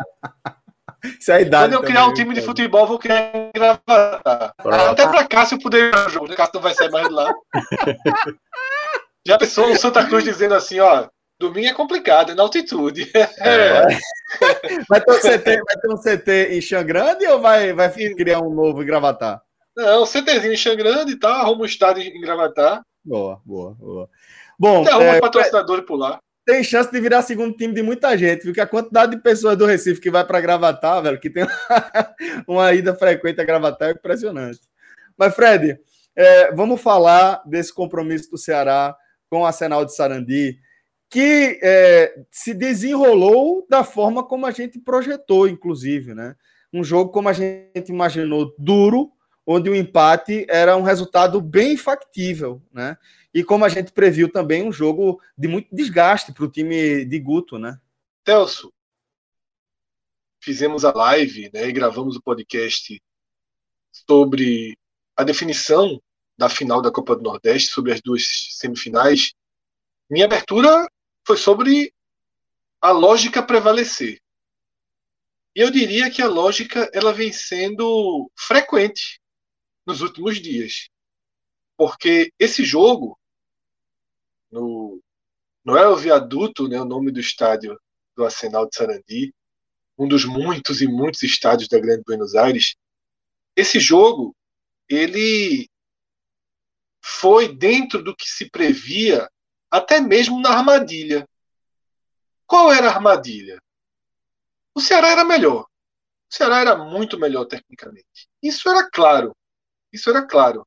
Isso é a idade. Quando eu criar um time de futebol, vou criar Gravatar. Até pra Cássio poder jogar o jogo, né? Cássio não vai sair mais de lá. Já pensou o Santa Cruz dizendo assim, ó, Domingo é complicado, é na altitude. É. Vai, ter um CT, vai ter um CT em Xangrande ou vai, vai criar um novo em Gravatar? Não, CTzinho em Xangrande, tá? Arruma um estádio em Gravatar. Boa, boa, boa. Bom, Tem é, patrocinador por lá. Tem chance de virar segundo time de muita gente, porque a quantidade de pessoas do Recife que vai para Gravatar, velho, que tem uma ida frequente a Gravatar é impressionante. Mas, Fred, é, vamos falar desse compromisso do Ceará com o Arsenal de Sarandi que é, se desenrolou da forma como a gente projetou, inclusive, né? Um jogo como a gente imaginou duro, onde o empate era um resultado bem factível, né? E como a gente previu também, um jogo de muito desgaste para o time de Guto, né? Telso, fizemos a live né, e gravamos o podcast sobre a definição da final da Copa do Nordeste, sobre as duas semifinais. Minha abertura foi sobre a lógica prevalecer. E eu diria que a lógica ela vem sendo frequente nos últimos dias. Porque esse jogo, no, não é o viaduto, né, o nome do estádio do Arsenal de Sarandi, um dos muitos e muitos estádios da Grande Buenos Aires, esse jogo ele foi dentro do que se previa até mesmo na armadilha. Qual era a armadilha? O Ceará era melhor. O Ceará era muito melhor tecnicamente. Isso era claro. Isso era claro.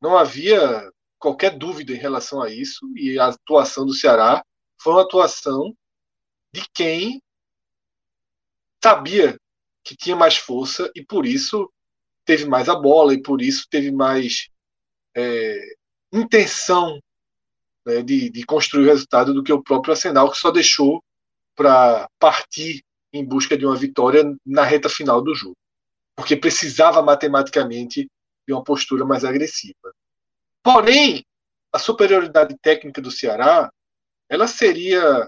Não havia qualquer dúvida em relação a isso e a atuação do Ceará foi uma atuação de quem sabia que tinha mais força e por isso teve mais a bola e por isso teve mais é, intenção né, de, de construir o resultado do que o próprio Arsenal, que só deixou para partir em busca de uma vitória na reta final do jogo, porque precisava matematicamente de uma postura mais agressiva. Porém, a superioridade técnica do Ceará, ela seria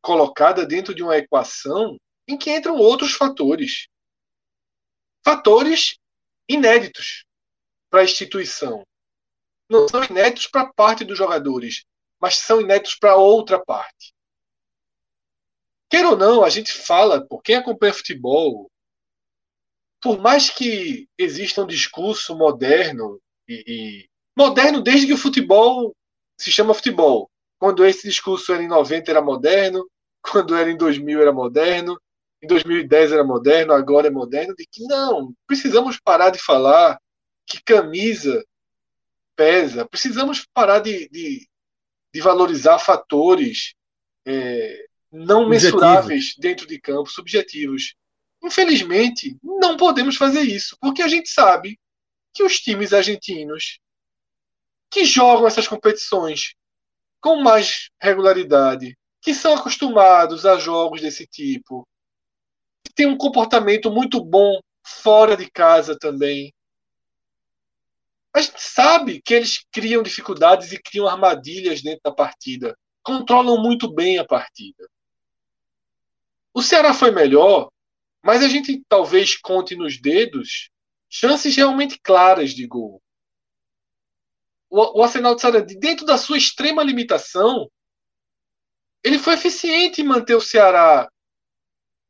colocada dentro de uma equação em que entram outros fatores. Fatores inéditos para a instituição não são inéditos para parte dos jogadores, mas são inéditos para outra parte. Quer ou não, a gente fala, por quem acompanha futebol, por mais que exista um discurso moderno, e, e moderno desde que o futebol se chama futebol. Quando esse discurso era em 90 era moderno, quando era em 2000 era moderno, em 2010 era moderno, agora é moderno, de que não, precisamos parar de falar que camisa pesa. Precisamos parar de, de, de valorizar fatores é, não mensuráveis dentro de campo, subjetivos. Infelizmente, não podemos fazer isso, porque a gente sabe que os times argentinos que jogam essas competições com mais regularidade, que são acostumados a jogos desse tipo, que têm um comportamento muito bom fora de casa também, a gente sabe que eles criam dificuldades e criam armadilhas dentro da partida. Controlam muito bem a partida. O Ceará foi melhor, mas a gente talvez conte nos dedos chances realmente claras de gol. o, o Arsenal de Sarandi, dentro da sua extrema limitação, ele foi eficiente em manter o Ceará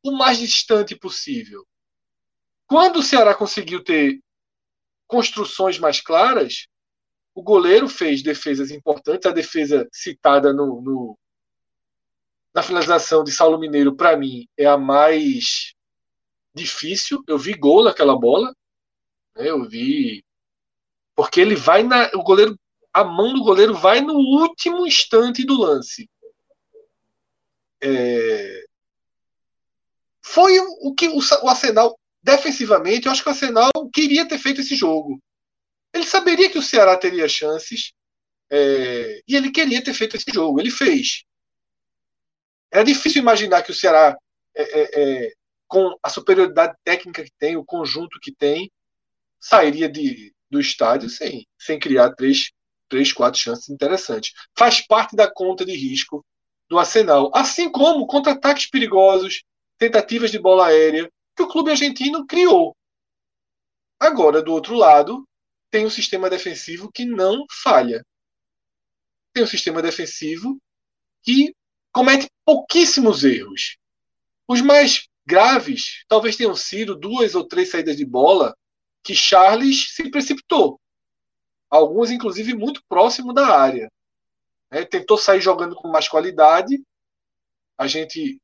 o mais distante possível. Quando o Ceará conseguiu ter construções mais claras, o goleiro fez defesas importantes. A defesa citada no, no na finalização de Saulo Mineiro, para mim, é a mais difícil. Eu vi gol naquela bola. Né? Eu vi. Porque ele vai na. O goleiro. A mão do goleiro vai no último instante do lance. É... Foi o que o, o Arsenal, defensivamente, eu acho que o Arsenal queria ter feito esse jogo. Ele saberia que o Ceará teria chances é, e ele queria ter feito esse jogo. Ele fez. Era difícil imaginar que o Ceará, é, é, é, com a superioridade técnica que tem, o conjunto que tem, sairia de, do estádio sem, sem criar três, três, quatro chances interessantes. Faz parte da conta de risco do Arsenal. Assim como contra-ataques perigosos, tentativas de bola aérea, que o clube argentino criou. Agora, do outro lado, tem um sistema defensivo que não falha. Tem um sistema defensivo que comete pouquíssimos erros. Os mais graves talvez tenham sido duas ou três saídas de bola que Charles se precipitou. Algumas, inclusive, muito próximo da área. É, tentou sair jogando com mais qualidade. A gente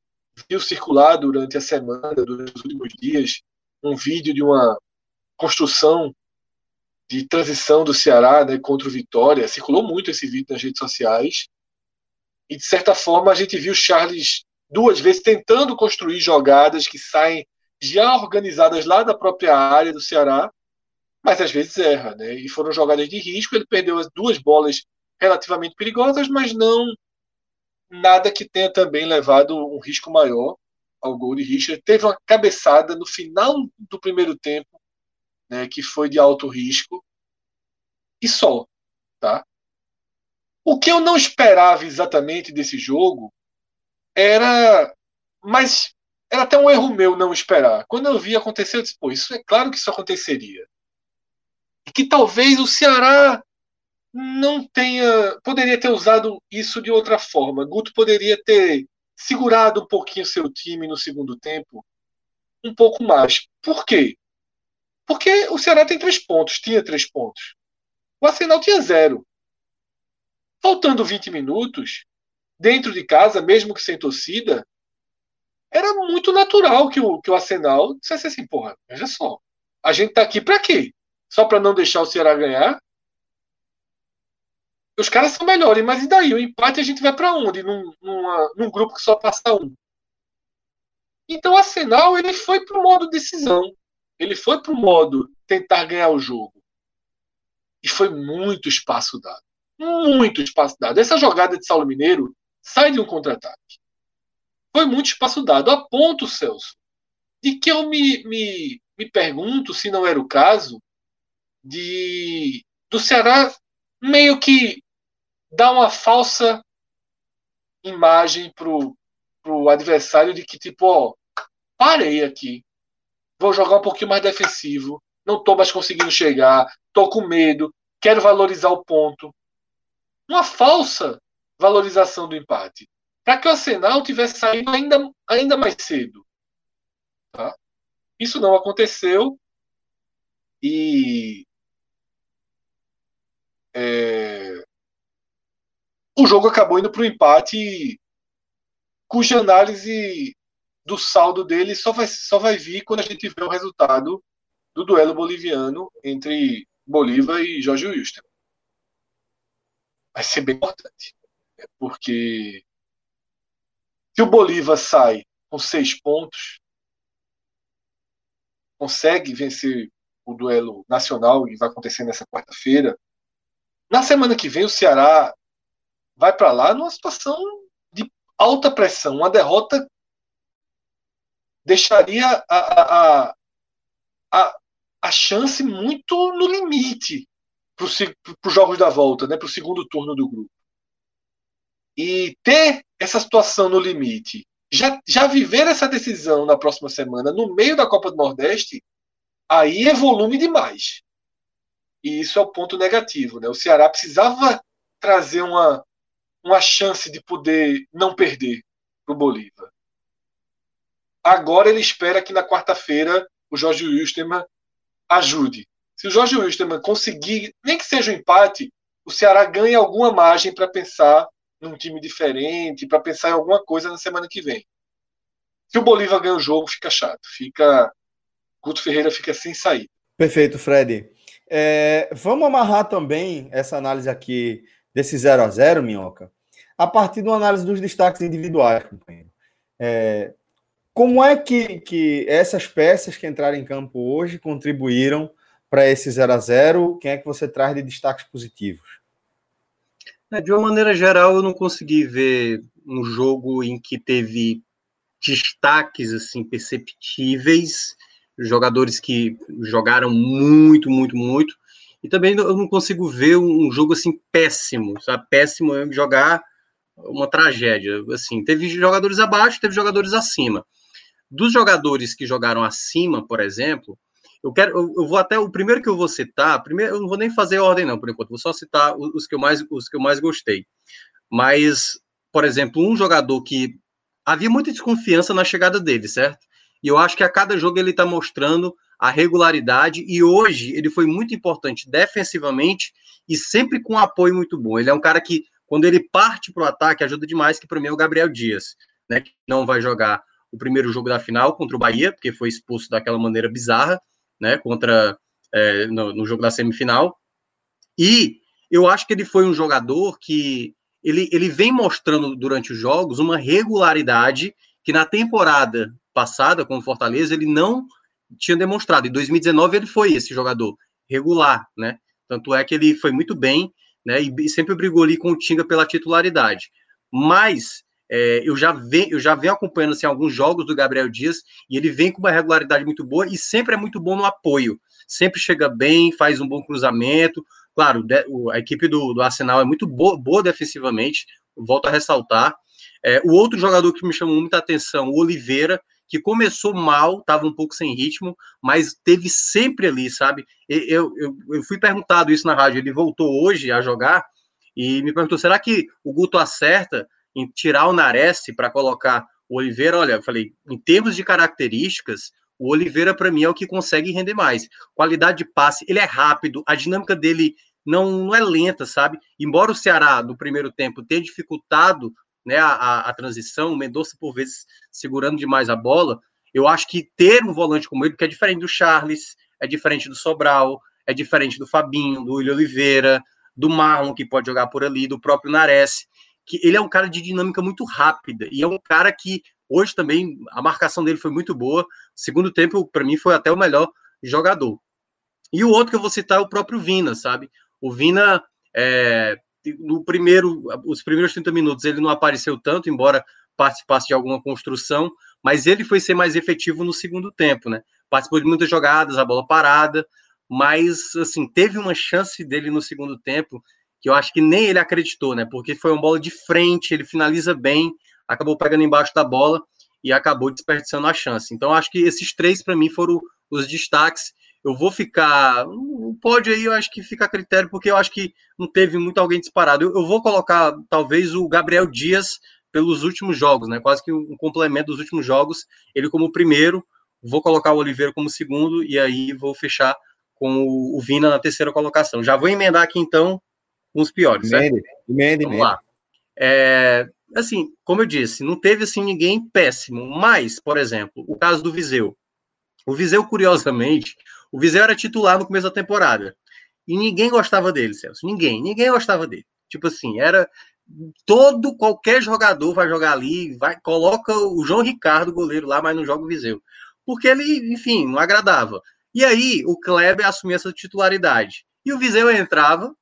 viu circular durante a semana, durante os últimos dias, um vídeo de uma construção de transição do Ceará né, contra o Vitória. Circulou muito esse vídeo nas redes sociais. E, de certa forma, a gente viu Charles duas vezes tentando construir jogadas que saem já organizadas lá da própria área do Ceará, mas às vezes erra. Né? E foram jogadas de risco. Ele perdeu as duas bolas relativamente perigosas, mas não nada que tenha também levado um risco maior ao gol de Richard. Teve uma cabeçada no final do primeiro tempo né, que foi de alto risco, e só. Tá? O que eu não esperava exatamente desse jogo era. Mas era até um erro meu não esperar. Quando eu vi acontecer, eu disse, pô, isso é claro que isso aconteceria. E que talvez o Ceará não tenha. Poderia ter usado isso de outra forma. Guto poderia ter segurado um pouquinho seu time no segundo tempo, um pouco mais. Por quê? Porque o Ceará tem três pontos, tinha três pontos. O Arsenal tinha zero. Faltando 20 minutos, dentro de casa, mesmo que sem torcida, era muito natural que o, que o Arsenal dissesse assim: porra, veja só, a gente tá aqui para quê? Só para não deixar o Ceará ganhar? Os caras são melhores, mas e daí? O empate a gente vai para onde? Num, numa, num grupo que só passa um. Então o Arsenal ele foi pro modo decisão. Ele foi para o modo tentar ganhar o jogo. E foi muito espaço dado. Muito espaço dado. Essa jogada de Saulo Mineiro sai de um contra-ataque. Foi muito espaço dado. A ponto, Celso, de que eu me, me, me pergunto se não era o caso de do Ceará meio que dar uma falsa imagem pro, pro adversário de que, tipo, ó, parei aqui vou jogar um pouquinho mais defensivo, não estou mais conseguindo chegar, estou com medo, quero valorizar o ponto. Uma falsa valorização do empate. Para que o Arsenal tivesse saído ainda, ainda mais cedo. Tá? Isso não aconteceu e é, o jogo acabou indo para o empate cuja análise do saldo dele só vai, só vai vir quando a gente vê o resultado do duelo boliviano entre Bolívar e Jorge Wilson. Vai ser bem importante. Porque se o Bolívar sai com seis pontos, consegue vencer o duelo nacional e vai acontecer nessa quarta-feira, na semana que vem o Ceará vai para lá numa situação de alta pressão, uma derrota deixaria a, a, a, a chance muito no limite para os jogos da volta, né, para o segundo turno do grupo. E ter essa situação no limite, já, já viver essa decisão na próxima semana, no meio da Copa do Nordeste, aí é volume demais. E isso é o ponto negativo. Né? O Ceará precisava trazer uma, uma chance de poder não perder para o Bolívar. Agora ele espera que na quarta-feira o Jorge Wilstermann ajude. Se o Jorge Wilstermann conseguir, nem que seja um empate, o Ceará ganha alguma margem para pensar num time diferente, para pensar em alguma coisa na semana que vem. Se o Bolívar ganha o jogo, fica chato. Fica. Guto Ferreira fica sem sair. Perfeito, Fred. É, vamos amarrar também essa análise aqui desse 0 a 0 Minhoca, a partir de uma análise dos destaques individuais, companheiro. É, como é que, que essas peças que entraram em campo hoje contribuíram para esse 0 a 0 Quem é que você traz de destaques positivos? É, de uma maneira geral, eu não consegui ver um jogo em que teve destaques assim perceptíveis jogadores que jogaram muito, muito, muito. E também eu não consigo ver um jogo assim péssimo, sabe? Péssimo é jogar uma tragédia. Assim, teve jogadores abaixo, teve jogadores acima. Dos jogadores que jogaram acima, por exemplo, eu quero, eu, vou até o primeiro que eu vou citar. Primeiro, eu não vou nem fazer ordem não, por enquanto. Vou só citar os que eu mais, os que eu mais gostei. Mas, por exemplo, um jogador que havia muita desconfiança na chegada dele, certo? E eu acho que a cada jogo ele está mostrando a regularidade e hoje ele foi muito importante defensivamente e sempre com apoio muito bom. Ele é um cara que, quando ele parte para o ataque, ajuda demais, que para mim é o Gabriel Dias, né? Que não vai jogar o primeiro jogo da final contra o Bahia, porque foi expulso daquela maneira bizarra, né? Contra é, no, no jogo da semifinal. E eu acho que ele foi um jogador que ele, ele vem mostrando durante os jogos uma regularidade que na temporada passada com o Fortaleza ele não tinha demonstrado. Em 2019 ele foi esse jogador regular, né? Tanto é que ele foi muito bem, né? E sempre brigou ali com o Tinga pela titularidade. Mas é, eu já venho, eu já venho acompanhando assim, alguns jogos do Gabriel Dias e ele vem com uma regularidade muito boa e sempre é muito bom no apoio. Sempre chega bem, faz um bom cruzamento. Claro, a equipe do, do Arsenal é muito boa, boa defensivamente, volto a ressaltar. É, o outro jogador que me chamou muita atenção, o Oliveira, que começou mal, estava um pouco sem ritmo, mas teve sempre ali, sabe? Eu, eu, eu fui perguntado isso na rádio, ele voltou hoje a jogar e me perguntou: será que o Guto acerta em tirar o Nares para colocar o Oliveira? Olha, eu falei, em termos de características, o Oliveira, para mim, é o que consegue render mais. Qualidade de passe, ele é rápido, a dinâmica dele não, não é lenta, sabe? Embora o Ceará, no primeiro tempo, tenha dificultado né, a, a transição, o Mendonça por vezes segurando demais a bola, eu acho que ter um volante como ele, que é diferente do Charles, é diferente do Sobral, é diferente do Fabinho, do William Oliveira, do Marlon, que pode jogar por ali, do próprio Nares, que ele é um cara de dinâmica muito rápida, e é um cara que hoje também a marcação dele foi muito boa, segundo tempo, para mim, foi até o melhor jogador. E o outro que eu vou citar é o próprio Vina, sabe? O Vina é, no primeiro, os primeiros 30 minutos ele não apareceu tanto, embora participasse de alguma construção, mas ele foi ser mais efetivo no segundo tempo, né? Participou de muitas jogadas, a bola parada, mas assim, teve uma chance dele no segundo tempo que eu acho que nem ele acreditou, né? Porque foi uma bola de frente, ele finaliza bem, acabou pegando embaixo da bola e acabou desperdiçando a chance. Então acho que esses três para mim foram os destaques eu vou ficar. O pódio aí eu acho que fica a critério, porque eu acho que não teve muito alguém disparado. Eu, eu, vou colocar, talvez, o Gabriel Dias pelos últimos jogos, né? Quase que um complemento dos últimos jogos. Ele como primeiro, vou colocar o Oliveira como segundo, e aí vou fechar com o, o Vina na terceira colocação. Já vou emendar aqui, então, com os piores. Emende, emende, Vamos lá. É, assim, como eu disse, não teve assim ninguém péssimo, mas, por exemplo, o caso do Viseu. O Viseu, curiosamente, o Viseu era titular no começo da temporada. E ninguém gostava dele, Celso. Ninguém, ninguém gostava dele. Tipo assim, era todo qualquer jogador vai jogar ali, vai coloca o João Ricardo, goleiro lá, mas não joga o Viseu. Porque ele, enfim, não agradava. E aí o Kleber assumia essa titularidade. E o Viseu entrava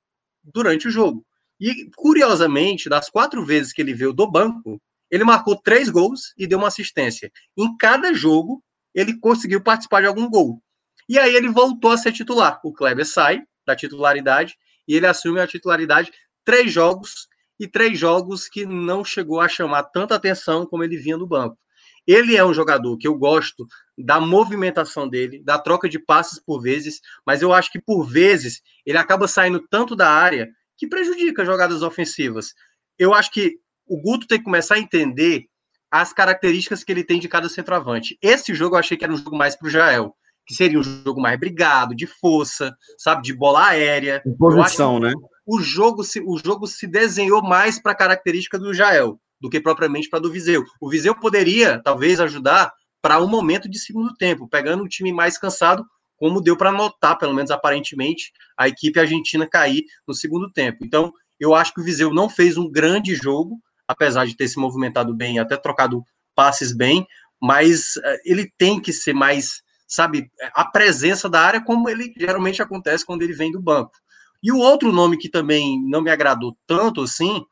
durante o jogo. E curiosamente, das quatro vezes que ele veio do banco, ele marcou três gols e deu uma assistência. Em cada jogo, ele conseguiu participar de algum gol. E aí ele voltou a ser titular. O Kleber sai da titularidade e ele assume a titularidade três jogos e três jogos que não chegou a chamar tanta atenção como ele vinha no banco. Ele é um jogador que eu gosto da movimentação dele, da troca de passes por vezes, mas eu acho que por vezes ele acaba saindo tanto da área que prejudica jogadas ofensivas. Eu acho que o Guto tem que começar a entender as características que ele tem de cada centroavante. Esse jogo eu achei que era um jogo mais para o Jael, que seria um jogo mais brigado, de força, sabe, de bola aérea. De posição, né? O jogo se, o jogo se desenhou mais para a característica do Jael do que propriamente para do Viseu. O Viseu poderia, talvez, ajudar para um momento de segundo tempo, pegando o time mais cansado, como deu para notar, pelo menos aparentemente, a equipe argentina cair no segundo tempo. Então, eu acho que o Viseu não fez um grande jogo, apesar de ter se movimentado bem, até trocado passes bem, mas uh, ele tem que ser mais, sabe, a presença da área, como ele geralmente acontece quando ele vem do banco. E o outro nome que também não me agradou tanto assim,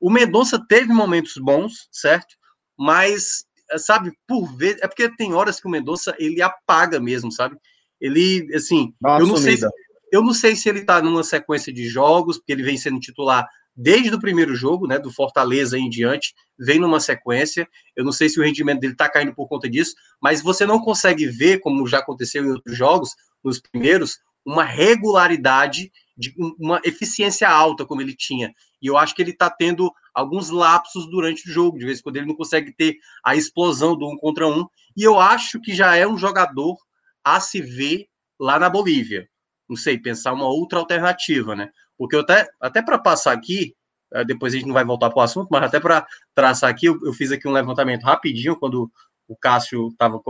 o Mendonça teve momentos bons, certo? Mas, sabe, por vezes, é porque tem horas que o Mendonça ele apaga mesmo, sabe? Ele, assim, eu não, sei se, eu não sei se ele tá numa sequência de jogos, porque ele vem sendo titular desde o primeiro jogo, né, do Fortaleza em diante, vem numa sequência. Eu não sei se o rendimento dele tá caindo por conta disso, mas você não consegue ver, como já aconteceu em outros jogos, nos primeiros, uma regularidade de uma eficiência alta como ele tinha. E eu acho que ele está tendo alguns lapsos durante o jogo, de vez em quando ele não consegue ter a explosão do um contra um. E eu acho que já é um jogador a se ver lá na Bolívia. Não sei, pensar uma outra alternativa, né? Porque eu até, até para passar aqui, eh, depois a gente não vai voltar para o assunto, mas até para traçar aqui, eu, eu, fiz aqui um levantamento rapidinho, quando o Cássio estava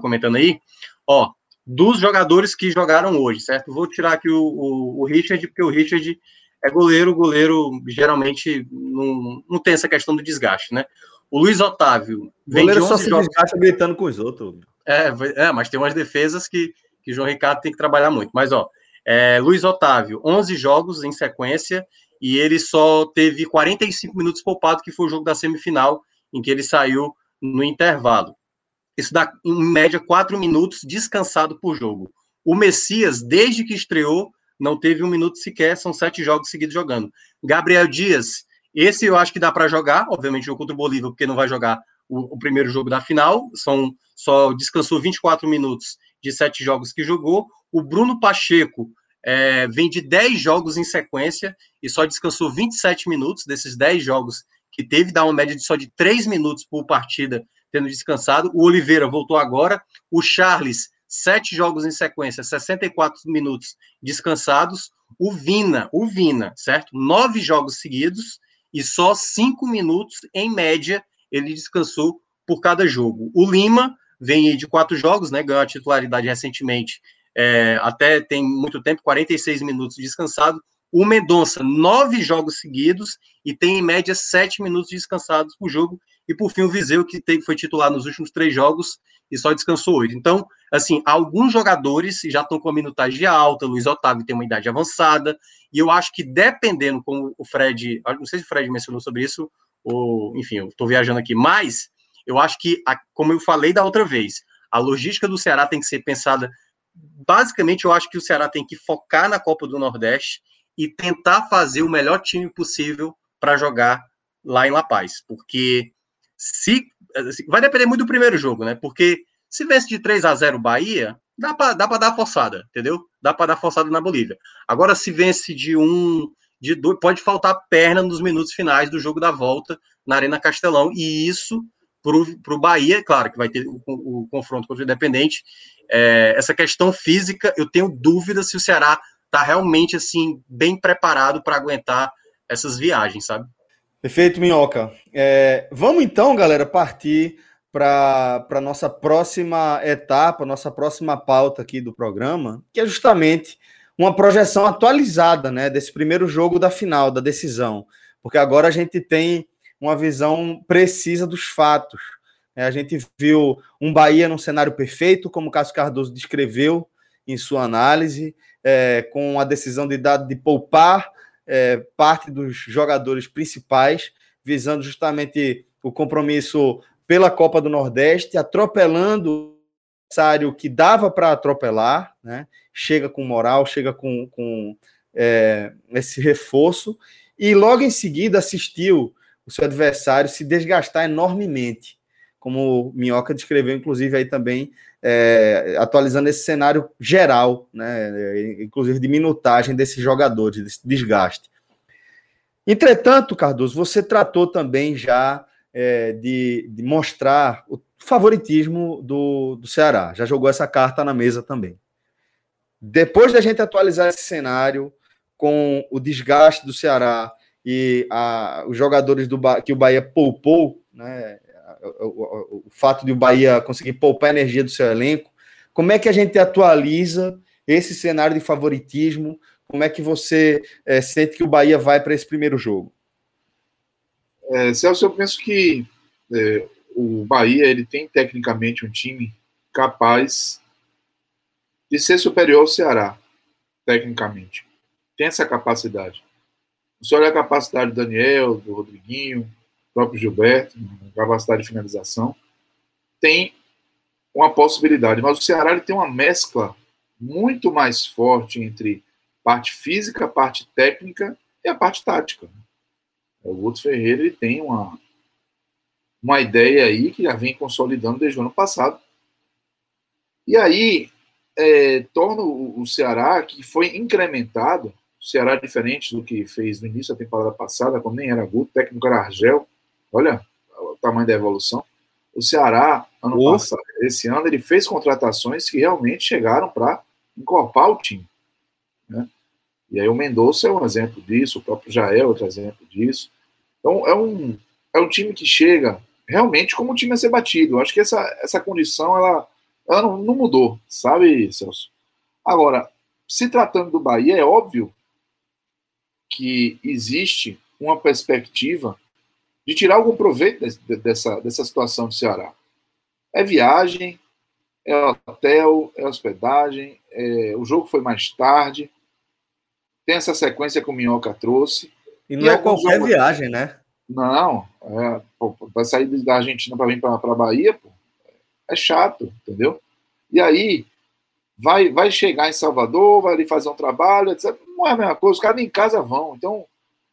comentando aí. Ó, dos jogadores que jogaram hoje, certo? Vou tirar aqui o, o, o Richard, porque o Richard é goleiro, o goleiro geralmente não, não tem essa questão do desgaste, né? O Luiz Otávio. O goleiro só se jogos... desgasta gritando com os outros. É, é, mas tem umas defesas que, que o João Ricardo tem que trabalhar muito. Mas, ó, é, Luiz Otávio, 11 jogos em sequência e ele só teve 45 minutos poupado, que foi o jogo da semifinal, em que ele saiu no intervalo. Isso dá, em média, quatro minutos descansado por jogo. O Messias, desde que estreou, não teve um minuto sequer, são sete jogos seguidos jogando. Gabriel Dias, esse eu acho que dá para jogar, obviamente, jogo contra o Bolívia, porque não vai jogar o, o, primeiro jogo da final, são só descansou 24 minutos de sete jogos que jogou. O Bruno Pacheco é, vem de 10 jogos em sequência e só descansou 27 minutos desses 10 jogos que teve, dá uma média de só de 3 minutos por partida tendo descansado. O Oliveira voltou agora. O Charles, sete jogos em sequência, 64 minutos descansados. O Vina, o Vina, certo? Nove jogos seguidos e só cinco minutos, em média, ele descansou por cada jogo. O Lima vem de quatro jogos, né? Ganhou a titularidade recentemente, é, até tem muito tempo, 46 minutos descansado. O Mendonça, nove jogos seguidos e tem em média sete minutos descansados por jogo. E por fim, o Viseu, que foi titular nos últimos três jogos e só descansou oito. Então, assim, alguns jogadores já estão com a minutagem alta, Luiz Otávio tem uma idade avançada, e eu acho que dependendo, como o Fred, não sei se o Fred mencionou sobre isso, ou, enfim, eu estou viajando aqui, mas eu acho que, como eu falei da outra vez, a logística do Ceará tem que ser pensada. Basicamente, eu acho que o Ceará tem que focar na Copa do Nordeste e tentar fazer o melhor time possível para jogar lá em La Paz, porque se assim, vai depender muito do primeiro jogo, né? Porque se vence de 3 a 0 Bahia, dá para dá dar forçada, entendeu? Dá para dar forçada na Bolívia. Agora se vence de um de dois, pode faltar perna nos minutos finais do jogo da volta na Arena Castelão e isso para o Bahia, claro que vai ter o, o confronto contra o Independente. É, essa questão física, eu tenho dúvida se o Ceará está realmente assim bem preparado para aguentar essas viagens, sabe? Perfeito, Minhoca. É, vamos então, galera, partir para a nossa próxima etapa, nossa próxima pauta aqui do programa, que é justamente uma projeção atualizada né, desse primeiro jogo da final, da decisão. Porque agora a gente tem uma visão precisa dos fatos. É, a gente viu um Bahia num cenário perfeito, como o Cássio Cardoso descreveu em sua análise é, com a decisão de, dar, de poupar é, parte dos jogadores principais, visando justamente o compromisso pela Copa do Nordeste, atropelando o adversário que dava para atropelar, né? chega com moral, chega com, com é, esse reforço, e logo em seguida assistiu o seu adversário se desgastar enormemente, como o Minhoca descreveu, inclusive, aí também, é, atualizando esse cenário geral, né, inclusive de minutagem desses jogadores, desse desgaste. Entretanto, Cardoso, você tratou também já é, de, de, mostrar o favoritismo do, do Ceará, já jogou essa carta na mesa também. Depois da gente atualizar esse cenário com o desgaste do Ceará e a, os jogadores do que o Bahia poupou, né, o, o, fato de o Bahia conseguir poupar a energia do seu elenco, como é que a gente atualiza esse cenário de favoritismo? Como é que você é, sente que o Bahia vai para esse primeiro jogo? É, Celso, eu penso que é, o Bahia ele tem tecnicamente um time capaz de ser superior ao Ceará, tecnicamente. Tem essa capacidade. Você olha a capacidade do Daniel, do Rodriguinho, próprio Gilberto, capacidade de finalização, tem uma possibilidade. Mas o Ceará ele tem uma mescla muito mais forte entre parte física, parte técnica e a parte tática. O Guto Ferreira ele tem uma, uma ideia aí que já vem consolidando desde o ano passado. E aí é, torna o, o Ceará, que foi incrementado, o Ceará é diferente do que fez no início da temporada passada, quando nem era Guto, técnico era Argel. Olha o tamanho da evolução. O Ceará, ano passado, esse ano, ele fez contratações que realmente chegaram para encorpar o time. Né? E aí o Mendonça é um exemplo disso, o próprio Jael é outro exemplo disso. Então é um, é um time que chega realmente como um time a ser batido. Eu acho que essa, essa condição ela, ela não, não mudou, sabe, Celso? Agora, se tratando do Bahia, é óbvio que existe uma perspectiva de tirar algum proveito dessa, dessa situação do Ceará. É viagem, é hotel, é hospedagem, é, o jogo foi mais tarde, tem essa sequência que o Minhoca trouxe. E não e é qualquer jogos... viagem, né? Não, é, pô, vai sair da Argentina para vir para a Bahia, pô, é chato, entendeu? E aí, vai, vai chegar em Salvador, vai ali fazer um trabalho, etc. Não é a mesma coisa, os caras em casa vão, então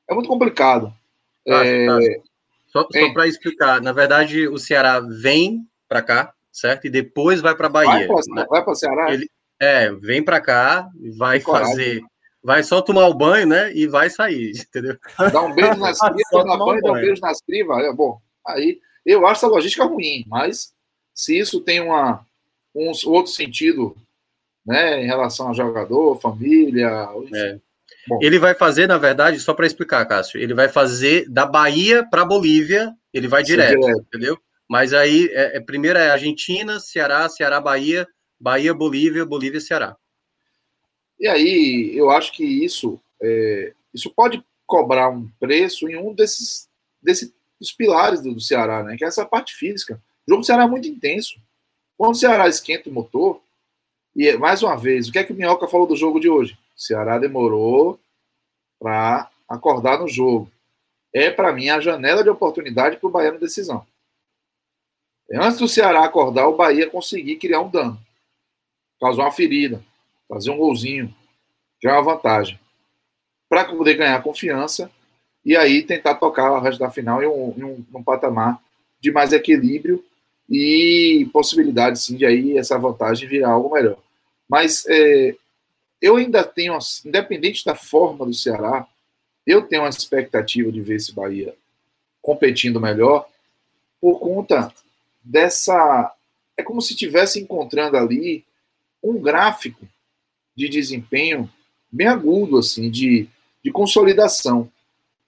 é muito complicado. Tá, é... tá. Só, só para explicar, na verdade, o Ceará vem para cá, certo? E depois vai para Bahia. Vai para o Ceará? Ele, é, vem para cá, vai fazer vai só tomar o banho, né? E vai sair, entendeu? Dá um beijo nas crivas, banho, dá um beijo nas crivas. É bom. Aí eu acho essa logística ruim, mas se isso tem uma, um outro sentido, né, em relação a jogador, família. É. Ele vai fazer, na verdade, só para explicar, Cássio, ele vai fazer da Bahia para Bolívia, ele vai direto, direto, entendeu? Mas aí, é, é, primeiro é Argentina, Ceará, Ceará, Bahia, Bahia, Bolívia, Bolívia, Ceará. E aí, eu acho que isso, é, isso pode cobrar um preço em um desses, desses dos pilares do, do, Ceará, né? Que é essa parte física. O jogo do Ceará é muito intenso. Quando o Ceará esquenta o motor, e mais uma vez, o que é que o Minhoca falou do jogo de hoje? O Ceará demorou para acordar no jogo. É, para mim, a janela de oportunidade para o Bahia na decisão. Antes do Ceará acordar, o Bahia conseguir criar um dano, causar uma ferida, fazer um golzinho, já é uma vantagem. Para poder ganhar confiança e aí tentar tocar o resto da final em um, em um, um patamar de mais equilíbrio e possibilidade, sim, de aí essa vantagem virar algo melhor. Mas é, eu ainda tenho, independente da forma do Ceará, eu tenho uma expectativa de ver esse Bahia competindo melhor por conta dessa. É como se estivesse encontrando ali um gráfico de desempenho bem agudo, assim, de, de consolidação.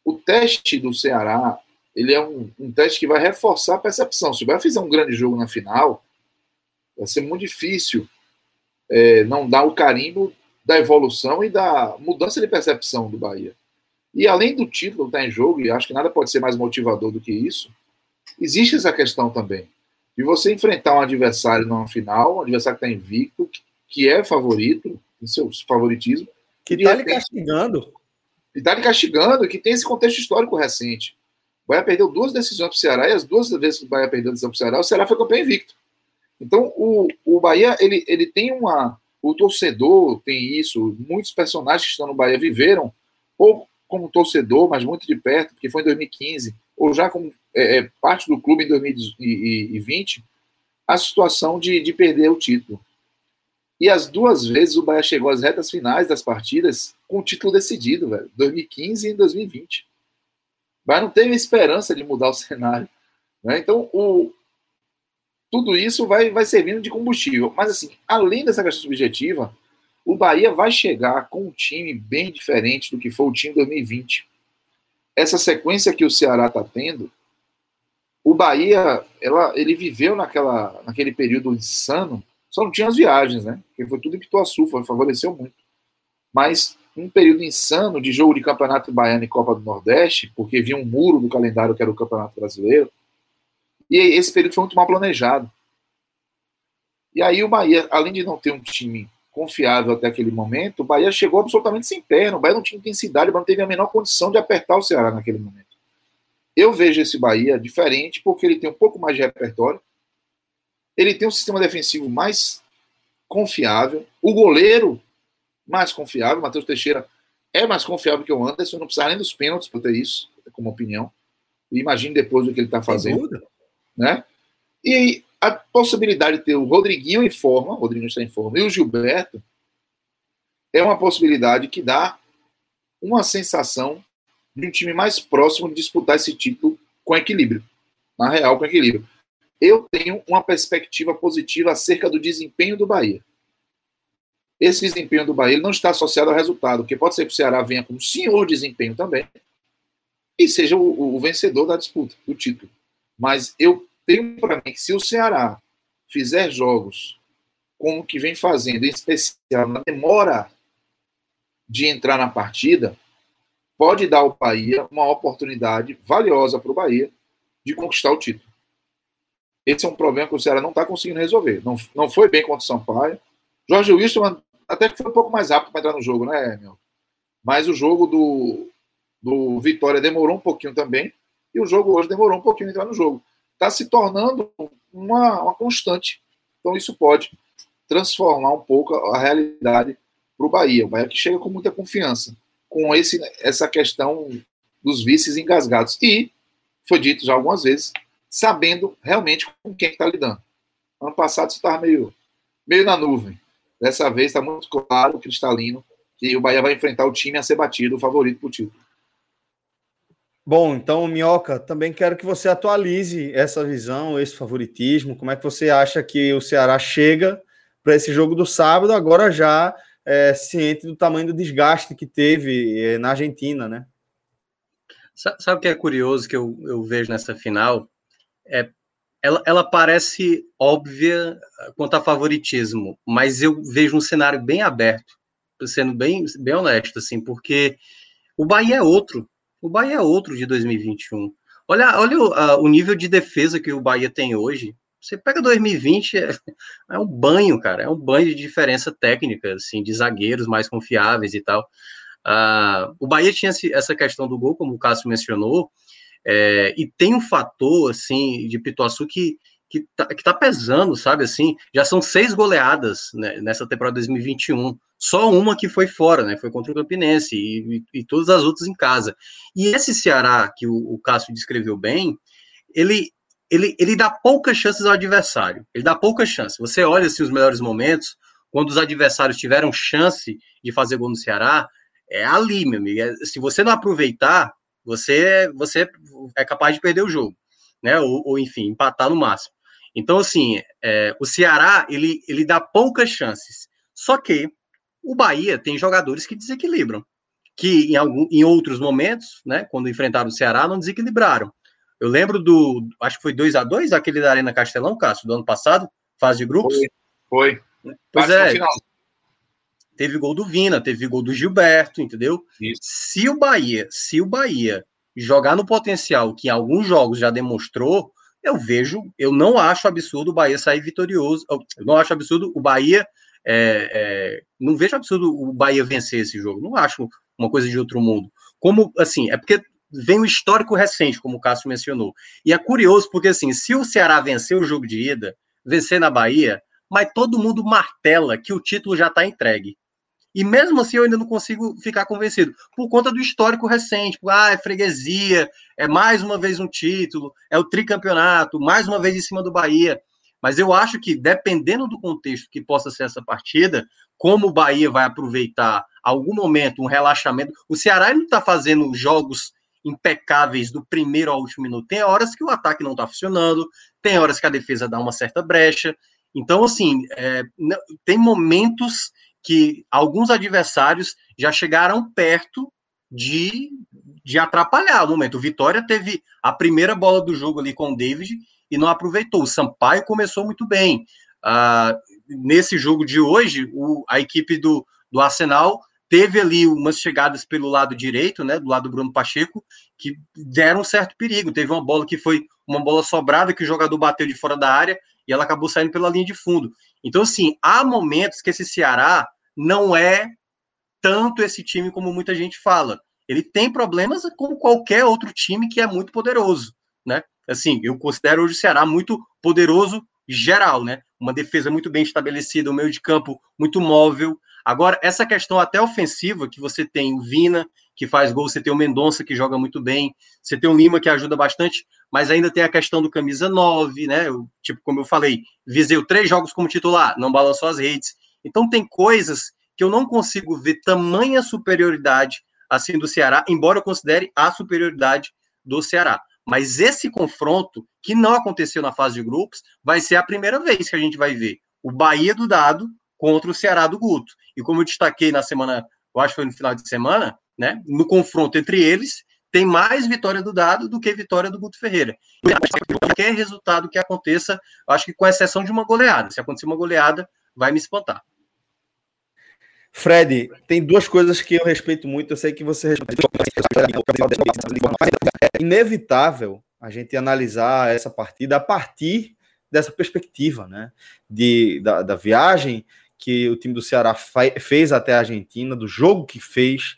O teste do Ceará, ele é um, um teste que vai reforçar a percepção. Se o Bahia fizer um grande jogo na final, vai ser muito difícil é, não dar o carimbo da evolução e da mudança de percepção do Bahia. E além do título estar em jogo, e acho que nada pode ser mais motivador do que isso, existe essa questão também de você enfrentar um adversário numa final, um adversário que está invicto, que é favorito, em seu favoritismo. Que está lhe castigando. E está lhe castigando, que tem esse contexto histórico recente. O Bahia perdeu duas decisões para o Ceará, e as duas vezes que o Bahia perdeu decisão para o Ceará, o Ceará foi campeão invicto. Então, o, o Bahia, ele, ele tem uma... O torcedor tem isso, muitos personagens que estão no Bahia viveram, ou como torcedor, mas muito de perto, porque foi em 2015, ou já como é, é parte do clube em 2020, a situação de, de perder o título. E as duas vezes o Bahia chegou às retas finais das partidas com o título decidido, velho. 2015 e 2020. O Bahia não teve esperança de mudar o cenário. Né? Então, o, tudo isso vai, vai servindo de combustível. Mas, assim, além dessa questão subjetiva, o Bahia vai chegar com um time bem diferente do que foi o time 2020. Essa sequência que o Ceará está tendo, o Bahia, ela, ele viveu naquela, naquele período insano só não tinha as viagens, né? Porque foi tudo em Pituaçu, foi, favoreceu muito. Mas um período insano de jogo de Campeonato Baiano e Copa do Nordeste, porque vinha um muro do calendário que era o Campeonato Brasileiro. E esse período foi muito mal planejado. E aí o Bahia, além de não ter um time confiável até aquele momento, o Bahia chegou absolutamente sem perna. O Bahia não tinha intensidade, mas não teve a menor condição de apertar o Ceará naquele momento. Eu vejo esse Bahia diferente porque ele tem um pouco mais de repertório, ele tem um sistema defensivo mais confiável, o goleiro mais confiável, Matheus Teixeira é mais confiável que o Anderson, não precisa nem dos pênaltis para ter isso, como opinião. Imagine depois o que ele está fazendo. Né? E a possibilidade de ter o Rodriguinho em forma, o Rodriguinho está em forma, e o Gilberto, é uma possibilidade que dá uma sensação de um time mais próximo de disputar esse título com equilíbrio. Na real, com equilíbrio eu tenho uma perspectiva positiva acerca do desempenho do Bahia. Esse desempenho do Bahia não está associado ao resultado, porque pode ser que o Ceará venha com um senhor desempenho também e seja o, o vencedor da disputa, do título. Mas eu tenho para mim que se o Ceará fizer jogos como que vem fazendo, em especial na demora de entrar na partida, pode dar ao Bahia uma oportunidade valiosa para o Bahia de conquistar o título. Esse é um problema que o Ceará não está conseguindo resolver. Não, não foi bem contra o Sampaio. Jorge Wilson até que foi um pouco mais rápido para entrar no jogo, né, meu? Mas o jogo do, do Vitória demorou um pouquinho também. E o jogo hoje demorou um pouquinho para entrar no jogo. Está se tornando uma, uma constante. Então isso pode transformar um pouco a realidade para o Bahia. O Bahia que chega com muita confiança com esse, essa questão dos vices engasgados. E, foi dito já algumas vezes, sabendo realmente com quem está lidando. Ano passado você estava meio, meio na nuvem. Dessa vez está muito claro, cristalino, que o Bahia vai enfrentar o time a ser batido, o favorito para o título. Bom, então, Minhoca, também quero que você atualize essa visão, esse favoritismo. Como é que você acha que o Ceará chega para esse jogo do sábado, agora já é, ciente do tamanho do desgaste que teve é, na Argentina, né? Sabe o que é curioso que eu, eu vejo nessa final? é, ela, ela parece óbvia quanto a favoritismo, mas eu vejo um cenário bem aberto, sendo bem, bem honesto, assim, porque o Bahia é outro. O Bahia é outro de 2021. Olha, olha o, o nível de defesa que o Bahia tem hoje. Você pega 2020, é, é, um banho, cara. É um banho de diferença técnica, assim, de zagueiros mais confiáveis e tal. Uh, o Bahia tinha essa questão do gol, como o Cássio mencionou, é, e tem um fator, assim, de Pituaçu que, que, tá, que tá pesando, sabe, assim, já são seis goleadas né, nessa temporada 2021, só uma que foi fora, né, foi contra o Campinense, e, e, e todas as outras em casa. E esse Ceará, que o, o Cássio descreveu bem, ele, ele, ele dá poucas chances ao adversário, ele dá poucas chances. Você olha, assim, os melhores momentos, quando os adversários tiveram chance de fazer gol no Ceará, é ali, meu amigo. É, se você não aproveitar, você, você é capaz de perder o jogo, né? Ou, ou enfim, empatar no máximo. Então, assim, é, o Ceará ele, ele dá poucas chances. Só que o Bahia tem jogadores que desequilibram, que em, algum, em outros momentos, né, quando enfrentaram o Ceará, não desequilibraram. Eu lembro do, acho que foi 2 a 2 aquele da Arena Castelão, Cássio, do ano passado, fase de grupos. Foi. foi. Pois é. Teve gol do Vina, teve gol do Gilberto, entendeu? Isso. Se o Bahia, se o Bahia jogar no potencial que em alguns jogos já demonstrou, eu vejo, eu não acho absurdo o Bahia sair vitorioso. Eu não acho absurdo o Bahia. É, é, não vejo absurdo o Bahia vencer esse jogo. Não acho uma coisa de outro mundo. Como, assim, é porque vem o histórico recente, como o Cássio mencionou. E é curioso, porque, assim, se o Ceará vencer o jogo de ida, vencer na Bahia, mas todo mundo martela que o título já está entregue. E mesmo assim eu ainda não consigo ficar convencido, por conta do histórico recente. Por, ah, é freguesia, é mais uma vez um título, é o tricampeonato, mais uma vez em cima do Bahia. Mas eu acho que, dependendo do contexto que possa ser essa partida, como o Bahia vai aproveitar algum momento, um relaxamento. O Ceará não está fazendo jogos impecáveis do primeiro ao último minuto. Tem horas que o ataque não está funcionando, tem horas que a defesa dá uma certa brecha. Então, assim, é, tem momentos que alguns adversários já chegaram perto de, de atrapalhar o momento. O Vitória teve a primeira bola do jogo ali com o David e não aproveitou. O Sampaio começou muito bem. Ah, nesse jogo de hoje, o, a equipe do, do Arsenal teve ali umas chegadas pelo lado direito, né, do lado do Bruno Pacheco, que deram um certo perigo. Teve uma bola que foi uma bola sobrada que o jogador bateu de fora da área e ela acabou saindo pela linha de fundo. Então, assim, há momentos que esse Ceará não é tanto esse time como muita gente fala. Ele tem problemas como qualquer outro time que é muito poderoso, né? Assim, eu considero hoje o Ceará muito poderoso geral, né? Uma defesa muito bem estabelecida, um meio de campo muito móvel. Agora, essa questão até ofensiva, que você tem o Vina, que faz gol, você tem o Mendonça, que joga muito bem, você tem o Lima, que ajuda bastante, mas ainda tem a questão do camisa 9, né? Tipo, como eu falei, Viseu três jogos como titular, não balançou as redes. Então, tem coisas que eu não consigo ver tamanha superioridade assim do Ceará, embora eu considere a superioridade do Ceará. Mas esse confronto, que não aconteceu na fase de grupos, vai ser a primeira vez que a gente vai ver o Bahia do Dado contra o Ceará do Guto. E como eu destaquei na semana, eu acho que foi no final de semana, né? No confronto entre eles, tem mais vitória do Dado do que vitória do Guto Ferreira. Qualquer resultado que aconteça, acho que com exceção de uma goleada. Se acontecer uma goleada, vai me espantar. Fred, tem duas coisas que eu respeito muito. Eu sei que você é inevitável a gente analisar essa partida a partir dessa perspectiva, né? De, da, da viagem que o time do Ceará fez até a Argentina, do jogo que fez,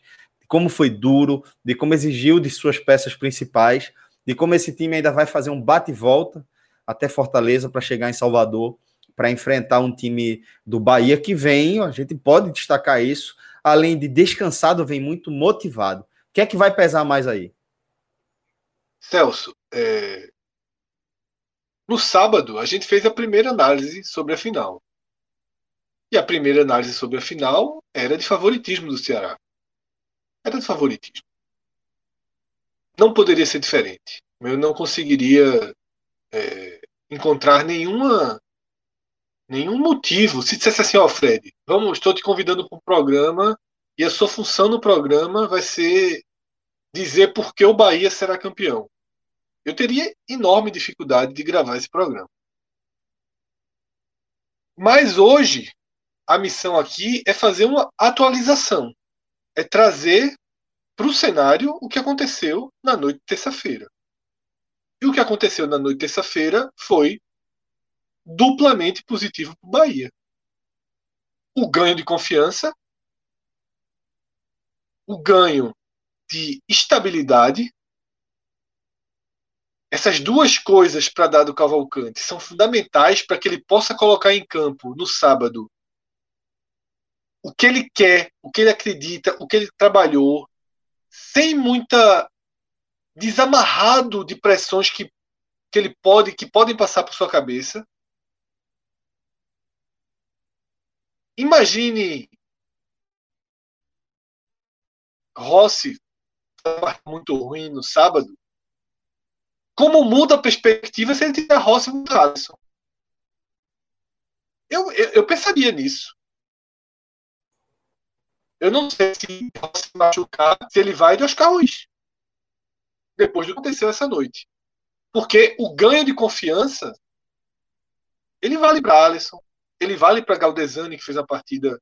como foi duro, de como exigiu de suas peças principais, de como esse time ainda vai fazer um bate-volta até Fortaleza para chegar em Salvador para enfrentar um time do Bahia que vem, a gente pode destacar isso, além de descansado, vem muito motivado. O que é que vai pesar mais aí? Celso, é... no sábado a gente fez a primeira análise sobre a final. E a primeira análise sobre a final era de favoritismo do Ceará. Era de favoritismo. Não poderia ser diferente. Eu não conseguiria é, encontrar nenhuma nenhum motivo. Se dissesse assim, ó, oh, Fred, vamos, estou te convidando para um programa e a sua função no programa vai ser dizer por que o Bahia será campeão. Eu teria enorme dificuldade de gravar esse programa. Mas hoje, a missão aqui é fazer uma atualização. É trazer para o cenário o que aconteceu na noite de terça-feira. E o que aconteceu na noite de terça-feira foi duplamente positivo para o Bahia. O ganho de confiança, o ganho de estabilidade. Essas duas coisas para Dado Cavalcante são fundamentais para que ele possa colocar em campo no sábado o que ele quer, o que ele acredita, o que ele trabalhou, sem muita desamarrado de pressões que, que ele pode que podem passar por sua cabeça Imagine Rossi muito ruim no sábado. Como muda a perspectiva se ele tiver Rossi no Alisson? Eu, eu, eu pensaria nisso. Eu não sei se Rossi machucar, se ele vai de Oscar Ruiz. Depois do que aconteceu essa noite. Porque o ganho de confiança ele vale para Alisson, ele vale para Galdesani, que fez a partida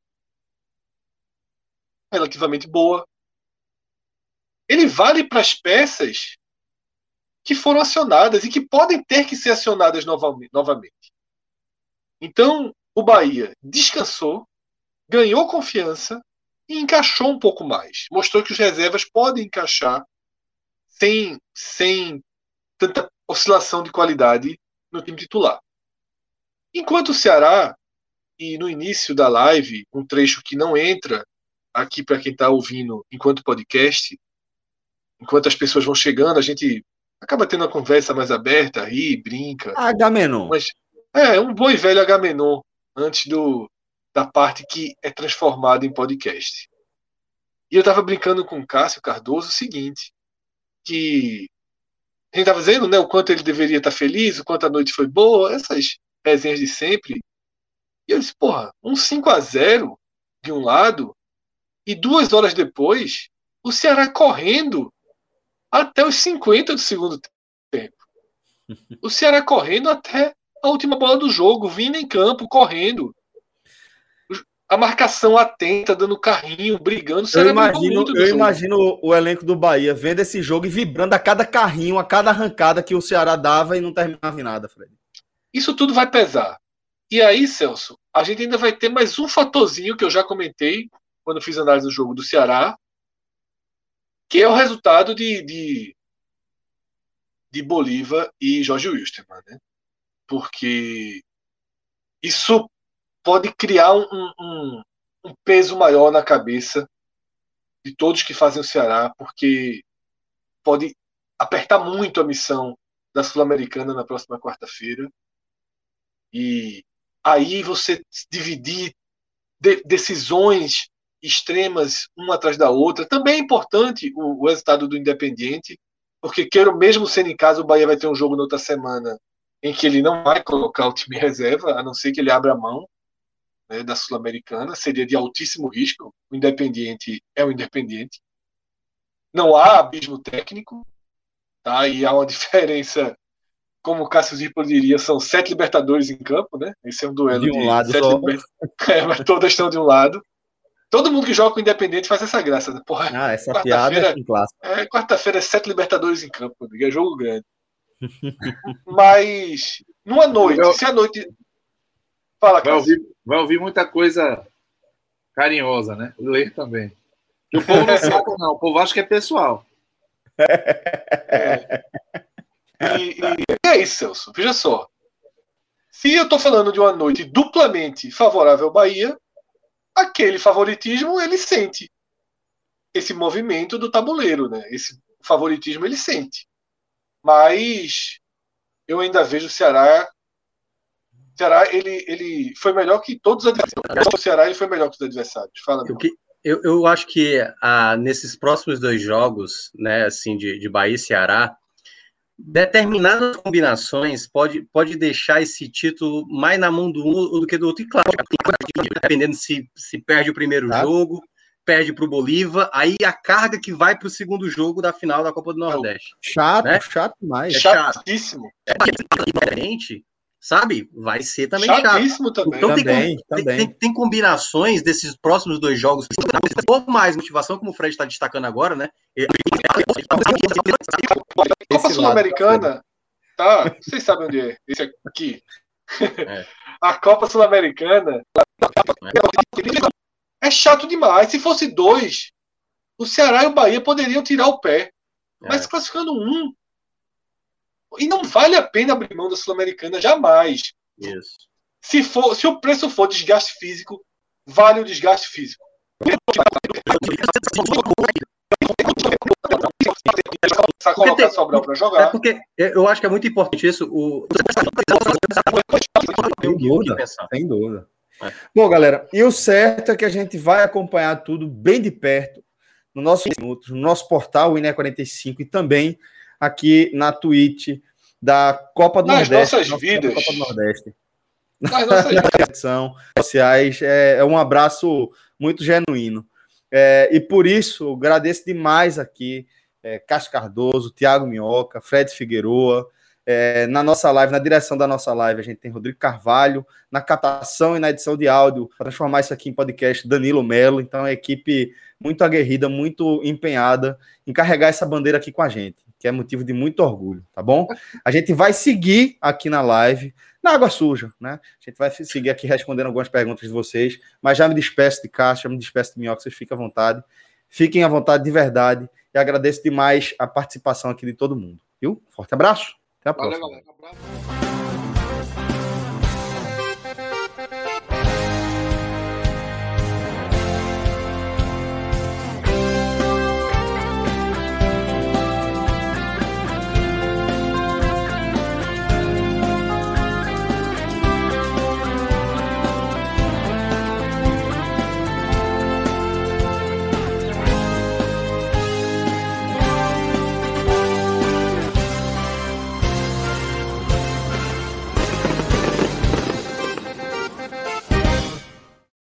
relativamente boa. Ele vale para as peças que foram acionadas e que podem ter que ser acionadas novamente. Então, o Bahia descansou, ganhou confiança e encaixou um pouco mais. Mostrou que os reservas podem encaixar sem, sem tanta oscilação de qualidade no time titular. Enquanto o Ceará e no início da live, um trecho que não entra aqui para quem está ouvindo enquanto podcast, enquanto as pessoas vão chegando, a gente acaba tendo uma conversa mais aberta, ri, brinca. Agamenon. Mas é um bom e velho Agamenon antes do, da parte que é transformada em podcast. E eu estava brincando com o Cássio Cardoso o seguinte, que a gente estava dizendo né, o quanto ele deveria estar tá feliz, o quanto a noite foi boa, essas resenhas de sempre. E eu disse, porra, um 5 a 0 de um lado, e duas horas depois, o Ceará correndo até os 50 do segundo tempo. O Ceará correndo até a última bola do jogo, vindo em campo, correndo. A marcação atenta, dando carrinho, brigando. Eu imagino, eu imagino o elenco do Bahia vendo esse jogo e vibrando a cada carrinho, a cada arrancada que o Ceará dava e não terminava em nada, Fred. Isso tudo vai pesar. E aí, Celso, a gente ainda vai ter mais um fatorzinho que eu já comentei quando fiz análise do jogo do Ceará, que é o resultado de, de, de Bolívar e Jorge Wilstermann, né? Porque isso pode criar um, um, um peso maior na cabeça de todos que fazem o Ceará, porque pode apertar muito a missão da Sul-Americana na próxima quarta-feira. E aí você dividir de, decisões extremas uma atrás da outra. Também é importante o, o resultado do Independiente, porque quero mesmo sendo em casa, o Bahia vai ter um jogo na outra semana em que ele não vai colocar o time reserva, a não ser que ele abra mão né, da Sul-Americana, seria de altíssimo risco. O Independiente é o Independiente. Não há abismo técnico, tá? E há uma diferença, como o Cássio Zirpoli diria, são sete Libertadores em campo, né? Esse é um duelo de um de lado sete liber... é, mas todas estão de um lado. Todo mundo que joga com o Independente faz essa graça. Né? Porra, ah, essa piada é clássico. É, quarta-feira é sete Libertadores em campo, é jogo grande. Mas, numa noite, se a noite. Fala, vai ouvir, vai ouvir muita coisa carinhosa, né? Ler também. E o povo não sabe, não. O povo acha que é pessoal. É. E, e, é isso, Celso. Veja só. Se eu estou falando de uma noite duplamente favorável ao Bahia, aquele favoritismo ele sente esse movimento do tabuleiro, né? Esse favoritismo ele sente. Mas eu ainda vejo o Ceará. O Ceará ele, ele foi melhor que todos os adversários. O Ceará ele foi melhor que os adversários. Fala. Eu, que, eu, eu acho que ah, nesses próximos dois jogos, né, assim de, de Bahia e Ceará, determinadas combinações pode, pode deixar esse título mais na mão do um do que do outro. E claro, dependendo se, se perde o primeiro tá. jogo, perde para o Bolívar, aí a carga que vai para o segundo jogo da final da Copa do Nordeste. Chato, né? chato demais. É chatíssimo. É, diferente, sabe? Vai ser também Chatíssimo chato. também. Então também, tem, também. Tem, tem, combinações desses próximos dois jogos por mais motivação, como o Fred está destacando agora, né? A Copa Sul-Americana, tá? Vocês sabem onde é? Esse aqui. É. A Copa Sul-Americana é chato demais. Se fosse dois, o Ceará e o Bahia poderiam tirar o pé. Mas é. classificando um, e não vale a pena abrir mão da Sul-Americana jamais. Isso. Se, for, se o preço for desgaste físico, vale o desgaste físico. Porque Sobral para jogar. É porque eu acho que é muito importante isso. O... Sem dúvida, sem dúvida. É. Bom, galera, e o certo é que a gente vai acompanhar tudo bem de perto no nosso no nosso portal INE45 e também aqui na Twitch da Copa do Nas Nordeste. Nossas vidas. Copa do Nordeste. Nas nossas sociais. É, é, um abraço muito genuíno. É, e por isso, agradeço demais aqui é, Cássio Cardoso, Tiago Minhoca, Fred Figueroa. É, na nossa live, na direção da nossa live, a gente tem Rodrigo Carvalho, na captação e na edição de áudio, para transformar isso aqui em podcast, Danilo Melo. Então, é uma equipe muito aguerrida, muito empenhada em carregar essa bandeira aqui com a gente que é motivo de muito orgulho, tá bom? A gente vai seguir aqui na live, na água suja, né? A gente vai seguir aqui respondendo algumas perguntas de vocês, mas já me despeço de Cássio, já me despeço de Minhoca, vocês fiquem à vontade. Fiquem à vontade de verdade e agradeço demais a participação aqui de todo mundo, viu? Forte abraço, até a próxima. Valeu, galera.